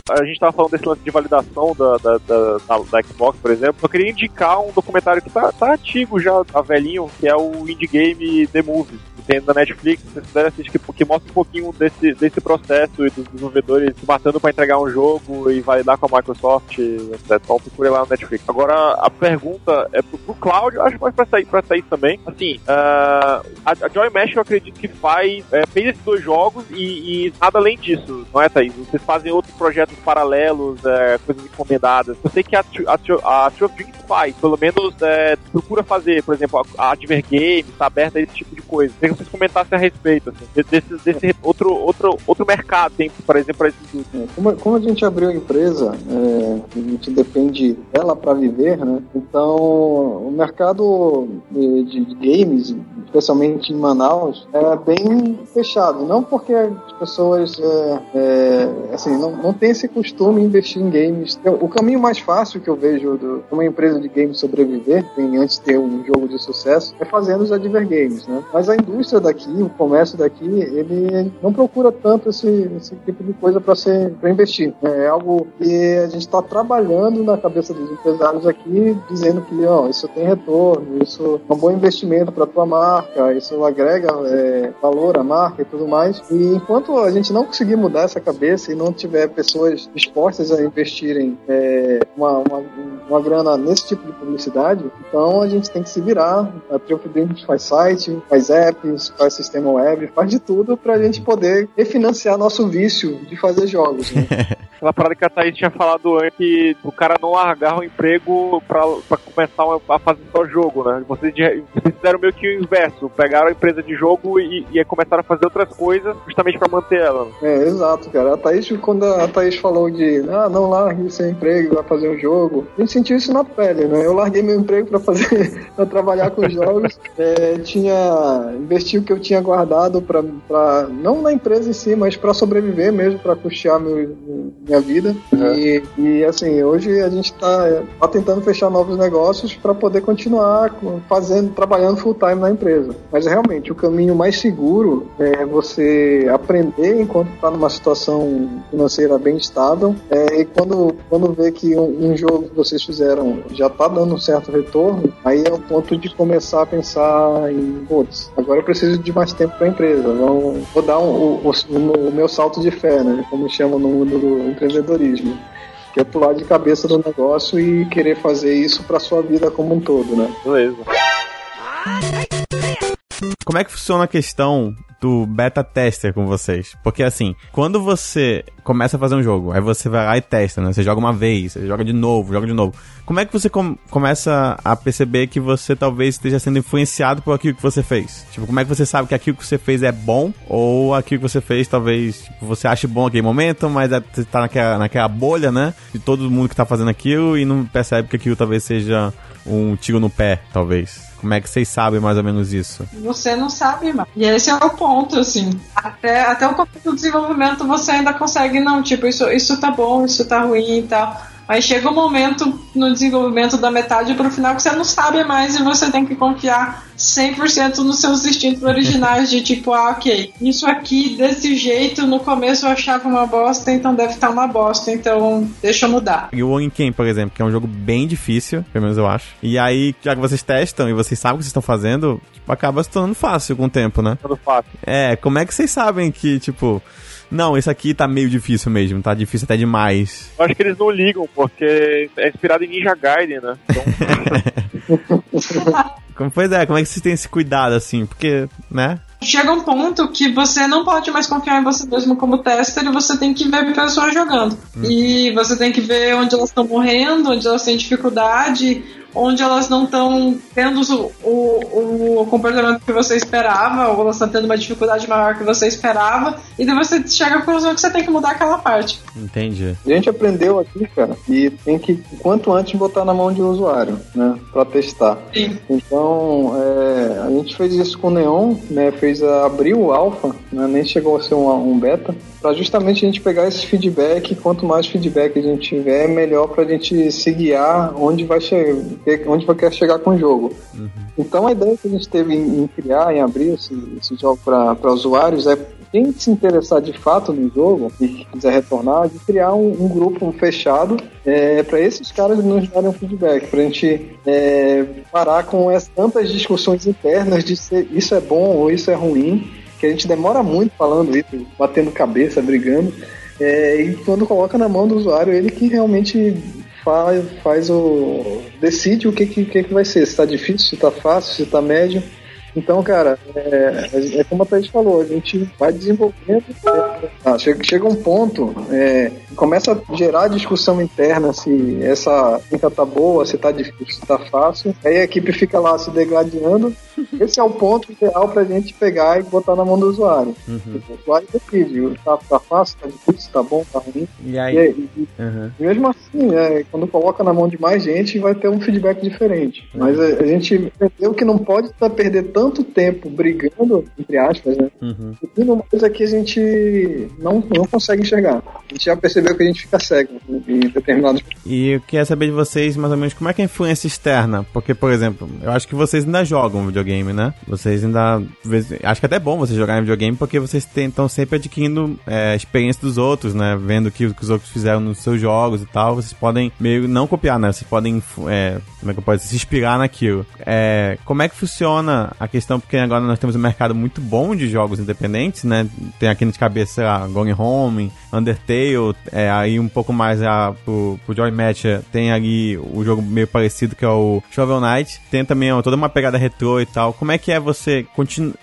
A gente tava falando desse lance de validação da, da, da, da, Xbox, por exemplo. Eu queria indicar um documentário que tá, tá antigo já, tá velhinho, que é o Indie Game The Movies tem na Netflix, vocês puderem assistir, que, que mostra um pouquinho desse, desse processo e dos desenvolvedores se matando para entregar um jogo e validar com a Microsoft, etc. Então procure lá no Netflix. Agora, a pergunta é pro, pro Cláudio, acho que vai pra sair, pra sair também. Assim, uh, a, a Joy Mesh eu acredito que faz, é, fez esses dois jogos e, e, nada além disso, não é, Thaís? Vocês fazem outros projetos paralelos, é, coisas encomendadas. Eu sei que a, a, a True Dreams faz, pelo menos é, procura fazer, por exemplo, a, a Adver Games, tá aberta a esse tipo de coisa vocês comentassem a respeito, assim, desse, desse outro, outro, outro mercado, tem, por exemplo, para esse é, como, como a gente abriu a empresa, é, a gente depende dela para viver, né? Então, o mercado de, de, games, especialmente em Manaus, é bem fechado. Não porque as pessoas, é, é, assim, não, não tem esse costume de investir em games. O caminho mais fácil que eu vejo de uma empresa de games sobreviver, antes de ter um jogo de sucesso, é fazendo os adver games, né? Mas a indústria daqui, o comércio daqui, ele não procura tanto esse, esse tipo de coisa para ser investir. É algo que a gente está trabalhando na cabeça dos empresários aqui, dizendo que ó, isso tem retorno, isso é um bom investimento para tua marca, isso agrega é, valor à marca e tudo mais. E enquanto a gente não conseguir mudar essa cabeça e não tiver pessoas dispostas a investirem é, uma, uma, uma grana nesse tipo de publicidade, então a gente tem que se virar. A Triumph faz site, faz app, faz sistema web, faz de tudo pra gente poder refinanciar nosso vício de fazer jogos. Né? Aquela parada que a Thaís tinha falado antes, que o cara não largar o emprego pra, pra começar a fazer só jogo, né? Vocês, vocês fizeram meio que o inverso, pegaram a empresa de jogo e, e começaram a fazer outras coisas justamente pra manter ela. É, exato, cara. A Thaís, quando a Thaís falou de, ah, não largue seu emprego, vai fazer um jogo, a gente sentiu isso na pele, né? Eu larguei meu emprego pra fazer, pra trabalhar com jogos, é, tinha investir o que eu tinha guardado pra, pra não na empresa em si, mas pra sobreviver mesmo, pra custear meu, minha vida. Uhum. E, e assim, hoje a gente está tá tentando fechar novos negócios para poder continuar fazendo, trabalhando full time na empresa. Mas realmente o caminho mais seguro é você aprender enquanto está numa situação financeira bem estável. É, e quando, quando vê que um, um, jogo que vocês fizeram já está dando um certo retorno, aí é o ponto de começar a pensar em, putz, agora eu preciso de mais tempo para a empresa. Vou, vou dar um, o, o, o, meu salto de fé, né? Como chama no mundo do empreendedorismo. Que é pular de cabeça do negócio e querer fazer isso para sua vida como um todo, né? Beleza. Como é que funciona a questão do beta tester com vocês. Porque assim, quando você começa a fazer um jogo, aí você vai lá e testa, né? Você joga uma vez, você joga de novo, joga de novo. Como é que você com começa a perceber que você talvez esteja sendo influenciado por aquilo que você fez? Tipo, como é que você sabe que aquilo que você fez é bom ou aquilo que você fez talvez tipo, você ache bom naquele momento, mas é, você tá naquela, naquela bolha, né? De todo mundo que tá fazendo aquilo e não percebe que aquilo talvez seja um tiro no pé, talvez. Como é que vocês sabem mais ou menos isso? Você não sabe, mano. E esse é o ponto, assim. Até, até o começo do desenvolvimento você ainda consegue, não, tipo, isso, isso tá bom, isso tá ruim e tal. Aí chega um momento no desenvolvimento da metade para o final que você não sabe mais e você tem que confiar 100% nos seus instintos originais de tipo, ah, ok, isso aqui desse jeito no começo eu achava uma bosta, então deve estar uma bosta, então deixa eu mudar. E o One Ken, por exemplo, que é um jogo bem difícil, pelo menos eu acho. E aí, já que vocês testam e vocês sabem o que vocês estão fazendo, tipo, acaba se tornando fácil com o tempo, né? Tudo fácil. É, como é que vocês sabem que, tipo, não, esse aqui tá meio difícil mesmo, tá difícil até demais. Eu acho que eles não ligam, porque é inspirado em Ninja Gaiden, né? Então... pois é, como é que vocês têm esse cuidado, assim? Porque, né? Chega um ponto que você não pode mais confiar em você mesmo como tester e você tem que ver pessoas jogando. Hum. E você tem que ver onde elas estão morrendo, onde elas têm dificuldade, onde elas não estão tendo o, o, o, comportamento que você esperava, ou elas estão tendo uma dificuldade maior que você esperava, e daí você chega à conclusão que você tem que mudar aquela parte. Entendi. A gente aprendeu aqui, cara, e tem que, quanto antes, botar na mão de um usuário, né, pra testar. Sim. Então, é, a gente fez isso com o Neon, né, fez a, abriu o alpha, né, nem chegou a ser um, um beta, para justamente a gente pegar esse feedback, quanto mais feedback a gente tiver, melhor para a gente se guiar onde vai chegar, onde vai querer chegar com o jogo. Uhum. Então a ideia que a gente teve em, em criar, em abrir esse, esse jogo para usuários é quem se interessar de fato no jogo e quiser retornar, de criar um, um grupo fechado é, para esses caras nos darem um feedback, para a gente é, parar com as tantas discussões internas de se isso é bom ou isso é ruim que a gente demora muito falando isso, batendo cabeça, brigando. É, e quando coloca na mão do usuário, ele que realmente faz, faz o. decide o que, que, que vai ser, se está difícil, se está fácil, se está médio. Então, cara, é, é, como a Thaís falou, a gente vai desenvolvendo. É, chega, chega um ponto, é, começa a gerar discussão interna se essa fica tá boa, se tá difícil, se tá fácil. Aí a equipe fica lá se degladiando. Esse é o ponto ideal pra gente pegar e botar na mão do usuário. Uhum. O usuário decide, tá, tá fácil, tá difícil, tá bom, tá ruim. E aí? E, e, uhum. mesmo assim, é, quando coloca na mão de mais gente, vai ter um feedback diferente. Uhum. Mas a, a, gente entendeu que não pode tá perder tanto tempo brigando, entre aspas, né? Uhum. E uma coisa que a gente não, não consegue enxergar. A gente já percebeu que a gente fica cego em determinados. E eu queria saber de vocês, mais ou menos, como é que é a influência externa? Porque, por exemplo, eu acho que vocês ainda jogam videogame, né? Vocês ainda. Acho que é até bom vocês jogarem videogame porque vocês estão sempre adquirindo é, experiência dos outros, né? Vendo o que, que, os outros fizeram nos seus jogos e tal. Vocês podem meio não copiar, né? Vocês podem. É, como é que eu posso se inspirar naquilo. É, como é que funciona a questão? Porque agora nós temos um mercado muito bom de jogos independentes, né? Tem aqui de cabeça, lá, Going Home, Undertale, é, aí um pouco mais a, pro, pro Joy Match, tem ali o jogo meio parecido que é o Shovel Knight. Tem também ó, toda uma pegada retrô e tal. Como é que é você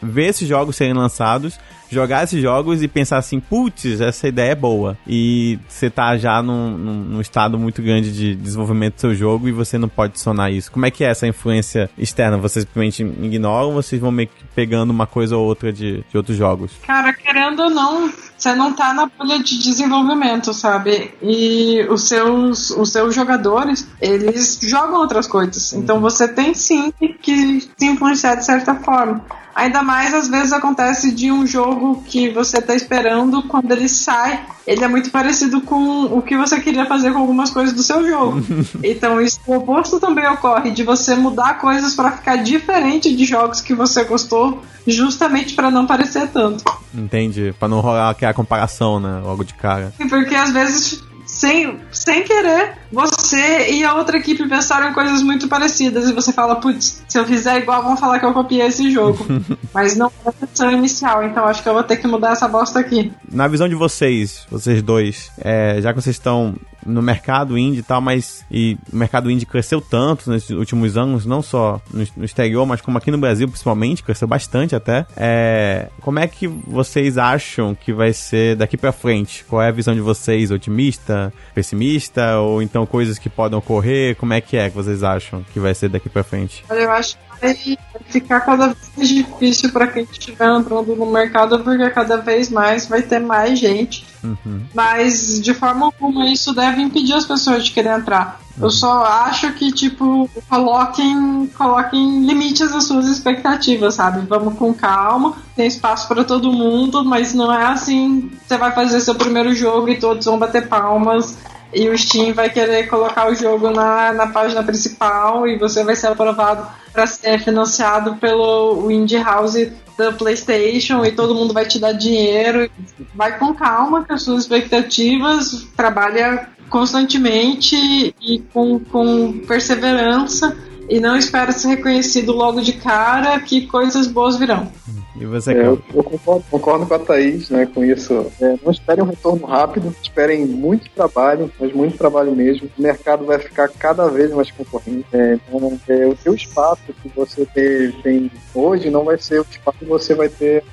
ver esses jogos serem lançados, jogar esses jogos e pensar assim, putz, essa ideia é boa. E você tá já num, num, estado muito grande de desenvolvimento do seu jogo e você não pode adicionar isso. Como é que é essa influência externa? Vocês simplesmente ignoram vocês vão meio que pegando uma coisa ou outra de, de outros jogos? Cara, querendo ou não, você não tá na bolha de desenvolvimento, sabe? E os seus, os seus jogadores, eles jogam outras coisas. Então uhum. você tem sim que se influenciar de certa forma. Ainda mais às vezes acontece de um jogo que você tá esperando, quando ele sai, ele é muito parecido com o que você queria fazer com algumas coisas do seu jogo. então isso o oposto também ocorre, de você mudar coisas para ficar diferente de jogos que você gostou, justamente para não parecer tanto. Entendi, para não rolar aquela comparação, né, logo de cara. Porque às vezes sem, sem querer, você e a outra equipe pensaram em coisas muito parecidas. E você fala, putz, se eu fizer igual, vão falar que eu copiei esse jogo. Mas não é a intenção inicial, então acho que eu vou ter que mudar essa bosta aqui. Na visão de vocês, vocês dois, é, já que vocês estão no mercado indie e tal, mas e o mercado indie cresceu tanto nesses últimos anos, não só no, no exterior, mas como aqui no Brasil principalmente, cresceu bastante até. É, como é que vocês acham que vai ser daqui para frente? Qual é a visão de vocês? Otimista, pessimista ou então coisas que podem ocorrer? Como é que é que vocês acham que vai ser daqui para frente? Eu acho vai ficar cada vez mais difícil para quem estiver entrando no mercado, porque cada vez mais vai ter mais gente. Uhum. Mas de forma alguma isso deve impedir as pessoas de querer entrar. Eu só acho que, tipo, coloquem, coloquem limites às suas expectativas, sabe? Vamos com calma, tem espaço para todo mundo, mas não é assim. Você vai fazer seu primeiro jogo e todos vão bater palmas e o Steam vai querer colocar o jogo na, na página principal e você vai ser aprovado para ser financiado pelo Indie House da PlayStation e todo mundo vai te dar dinheiro. Vai com calma com as suas expectativas, trabalha constantemente e com, com perseverança e não espera ser reconhecido logo de cara que coisas boas virão. E você, é, eu, eu concordo, concordo, com a Thaís né, com isso. É, não esperem um retorno rápido, esperem muito trabalho, mas muito trabalho mesmo. O mercado vai ficar cada vez mais concorrente. É, então, é, o seu espaço que você tem, tem hoje não vai ser o espaço que você vai ter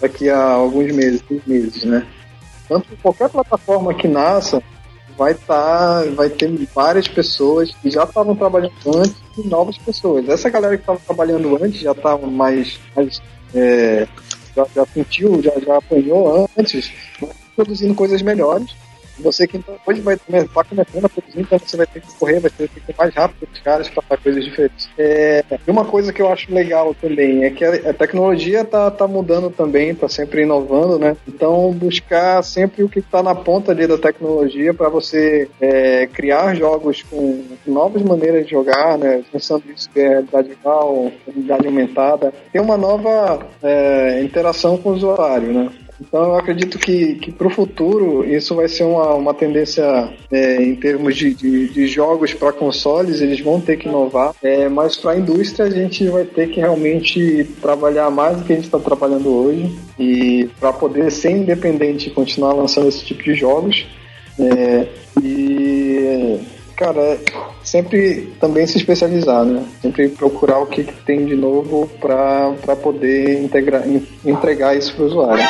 daqui a alguns meses, meses, né? Tanto que qualquer plataforma que nasça, vai estar, tá, vai ter várias pessoas que já estavam trabalhando antes e novas pessoas. Essa galera que estava trabalhando antes já estava mais, mais é, já, já sentiu, já, já apanhou antes, produzindo coisas melhores você que então hoje vai estar começando a produzir, então você vai ter que correr, vai ter que ser mais rápido os caras para fazer coisas diferentes. É, e uma coisa que eu acho legal também é que a, a tecnologia tá, tá mudando também, tá sempre inovando, né? Então buscar sempre o que está na ponta ali da tecnologia para você é, criar jogos com novas maneiras de jogar, né? Pensando isso que é realidade virtual, realidade aumentada, tem uma nova é, interação com o usuário, né? Então eu acredito que, que para o futuro isso vai ser uma, uma tendência é, em termos de, de, de jogos para consoles, eles vão ter que inovar, é, mas para a indústria a gente vai ter que realmente trabalhar mais do que a gente está trabalhando hoje e para poder ser independente e continuar lançando esse tipo de jogos. É, e cara, é sempre também se especializar, né? Sempre procurar o que, que tem de novo para poder integrar, entregar isso para o usuário.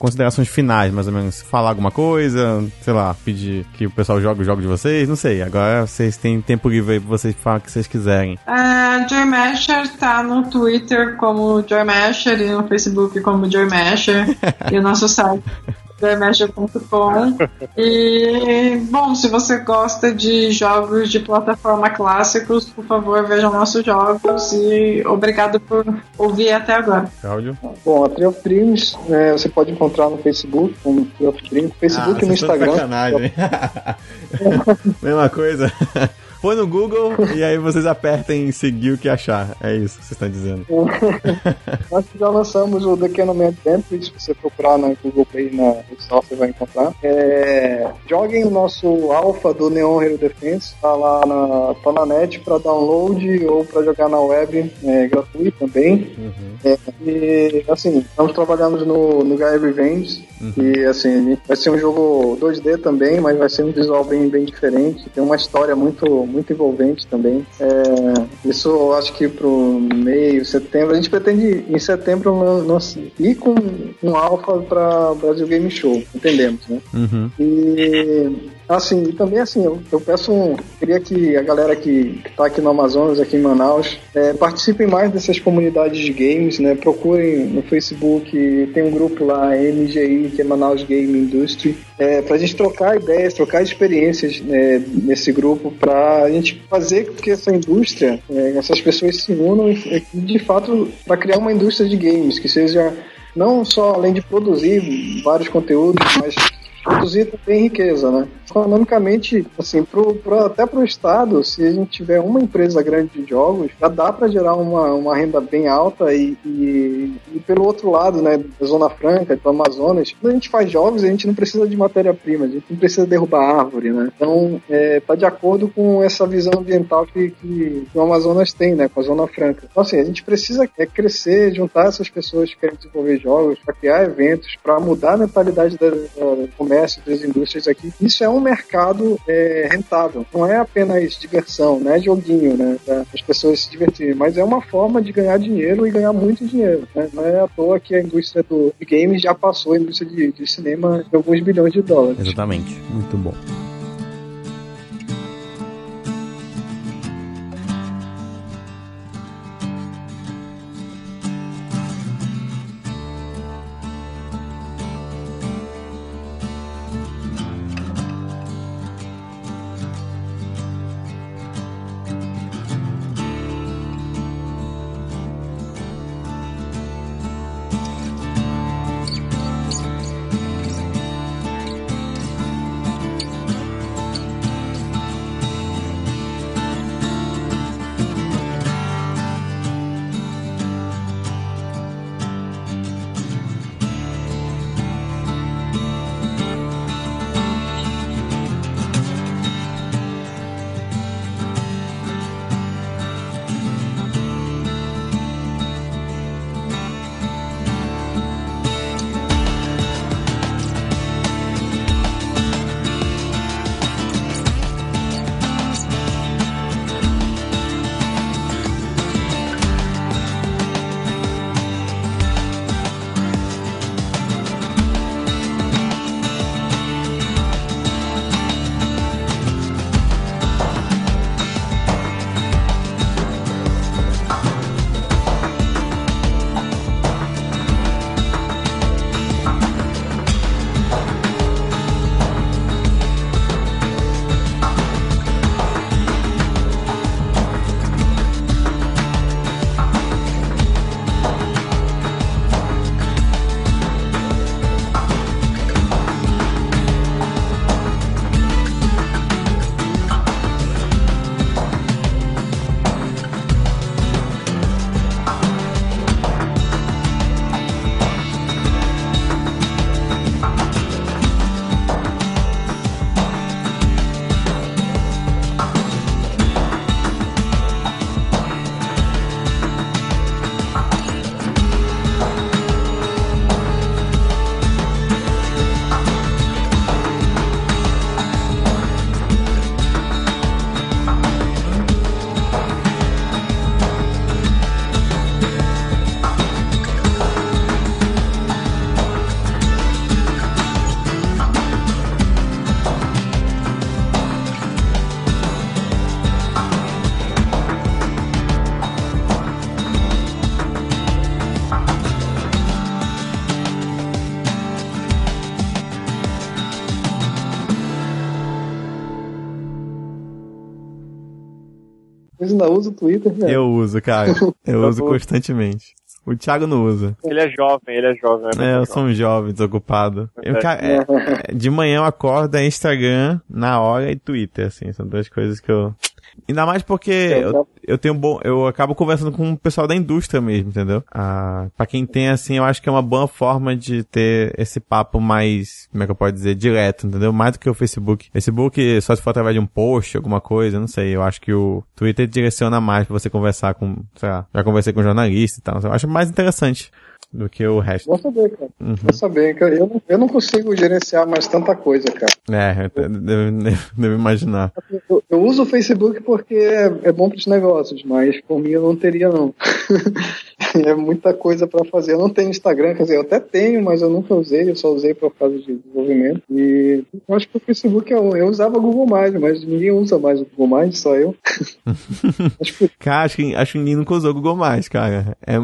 Considerações finais, mais ou menos. Falar alguma coisa, sei lá, pedir que o pessoal jogue o jogo de vocês, não sei. Agora vocês têm tempo livre aí pra vocês falarem o que vocês quiserem. Uh, Joy Masher tá no Twitter como Joy Masher e no Facebook como Joy Masher e o nosso site TheMeasure.com. E, bom, se você gosta de jogos de plataforma clássicos, por favor, vejam nossos jogos e obrigado por ouvir até agora. Cláudio? Bom, a Trio of Dreams né, você pode encontrar no Facebook, como Trio of Dreams, Facebook ah, e no Instagram. Sacanagem. Mesma coisa. Põe no Google e aí vocês apertem seguir o que achar. É isso que vocês estão dizendo. Nós já lançamos o The Canon Adventure, se você procurar na Google Play na Store você vai encontrar. É, joguem o nosso alpha do Neon Hero Defense, tá lá na, tá na net para download ou para jogar na web, é gratuito também. Uhum. É, e assim, estamos trabalhando no, no Gaia Revenge uhum. e assim, vai ser um jogo 2D também, mas vai ser um visual bem, bem diferente, tem uma história muito muito envolvente também. É, isso eu acho que pro meio, setembro, a gente pretende em setembro ir com um alfa para Brasil Game Show, entendemos, né? Uhum. E Assim, e também assim, eu, eu peço, um, queria que a galera que, está aqui no Amazonas, aqui em Manaus, é, participem mais dessas comunidades de games, né? Procurem no Facebook, tem um grupo lá, MGI, que é Manaus Game Industry, é, para a gente trocar ideias, trocar experiências né, nesse grupo, para a gente fazer com que essa indústria, é, essas pessoas se unam e, de fato, para criar uma indústria de games que seja não só além de produzir vários conteúdos, mas produzir também riqueza, né? Economicamente, assim, pro, pro, até para o Estado, se a gente tiver uma empresa grande de jogos, já dá para gerar uma, uma renda bem alta e, e, e, pelo outro lado, né, da Zona Franca, do Amazonas, quando a gente faz jogos, a gente não precisa de matéria-prima, a gente não precisa derrubar árvore, né? Então, é, tá de acordo com essa visão ambiental que, que, o Amazonas tem, né, com a Zona Franca. Então, assim, a gente precisa é, crescer, juntar essas pessoas que querem desenvolver jogos, para criar eventos, para mudar a mentalidade da, da comércio, das indústrias aqui. Isso é um mercado é, rentável. Não é apenas diversão, não é joguinho, né? Para as pessoas se divertirem, mas é uma forma de ganhar dinheiro e ganhar muito dinheiro. Né? Não é à toa que a indústria do games já passou a indústria de, de cinema de alguns bilhões de dólares. Exatamente. Muito bom. Ainda usa o Twitter, né? Eu uso, cara. Eu uso constantemente. O Thiago não usa. Ele é jovem, ele é jovem. É, eu sou um jovem desocupado. Eu, cara, é, é, de manhã eu acordo, é Instagram, na hora e Twitter, assim. São duas coisas que eu Ainda mais porque eu, eu tenho bom, eu acabo conversando com o pessoal da indústria mesmo, entendeu? Ah, para quem tem assim, eu acho que é uma boa forma de ter esse papo mais, como é que eu posso dizer, direto, entendeu? Mais do que o Facebook. Facebook só se for através de um post, alguma coisa, não sei. Eu acho que o Twitter direciona mais pra você conversar com, sei lá, já conversei com jornalista e tal. Eu acho mais interessante do que o resto. Vou saber, cara. Uhum. Vou saber, cara. Eu, não, eu não consigo gerenciar mais tanta coisa, cara. É, devo imaginar. Eu, eu, uso o Facebook porque é, é bom para os negócios, mas por mim eu não teria, não. é muita coisa para fazer. Eu não tenho Instagram, quer dizer, eu até tenho, mas eu nunca usei, eu só usei por causa de desenvolvimento. E eu acho que o Facebook eu, eu usava Google Mais, mas ninguém usa mais o Google Mais, só eu. acho que... Cara, acho que, acho que ninguém nunca usou o Google Mais, cara. É...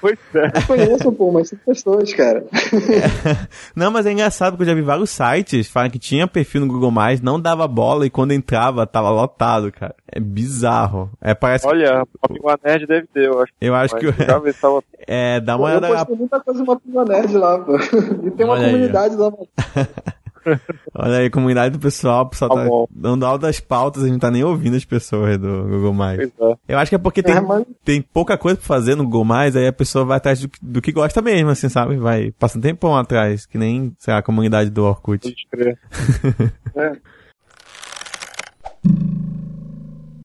pois é. Eu conheço, pô, mas são pessoas, cara. É. Não, mas é engraçado porque eu já vi vários sites falando que tinha perfil no Google Mais, não dava bola e quando entrava tava lotado, cara. É bizarro. É, parece Olha, que... a Nerd deve ter, eu acho. Eu acho que. Tava... É, dá uma olhada. Eu postei muita coisa no Pinguim Nerd lá, pô. E tem uma Olha comunidade aí, lá. Olha aí, comunidade do pessoal, o pessoal tá, tá dando aula das pautas, a gente tá nem ouvindo as pessoas do Google Mais. É. Eu acho que é porque tem, é, mas... tem pouca coisa pra fazer no Google Mais, aí a pessoa vai atrás do, do que gosta mesmo, assim, sabe? Vai passando tempão atrás, que nem, sei lá, a comunidade do Orkut. Pode crer. é.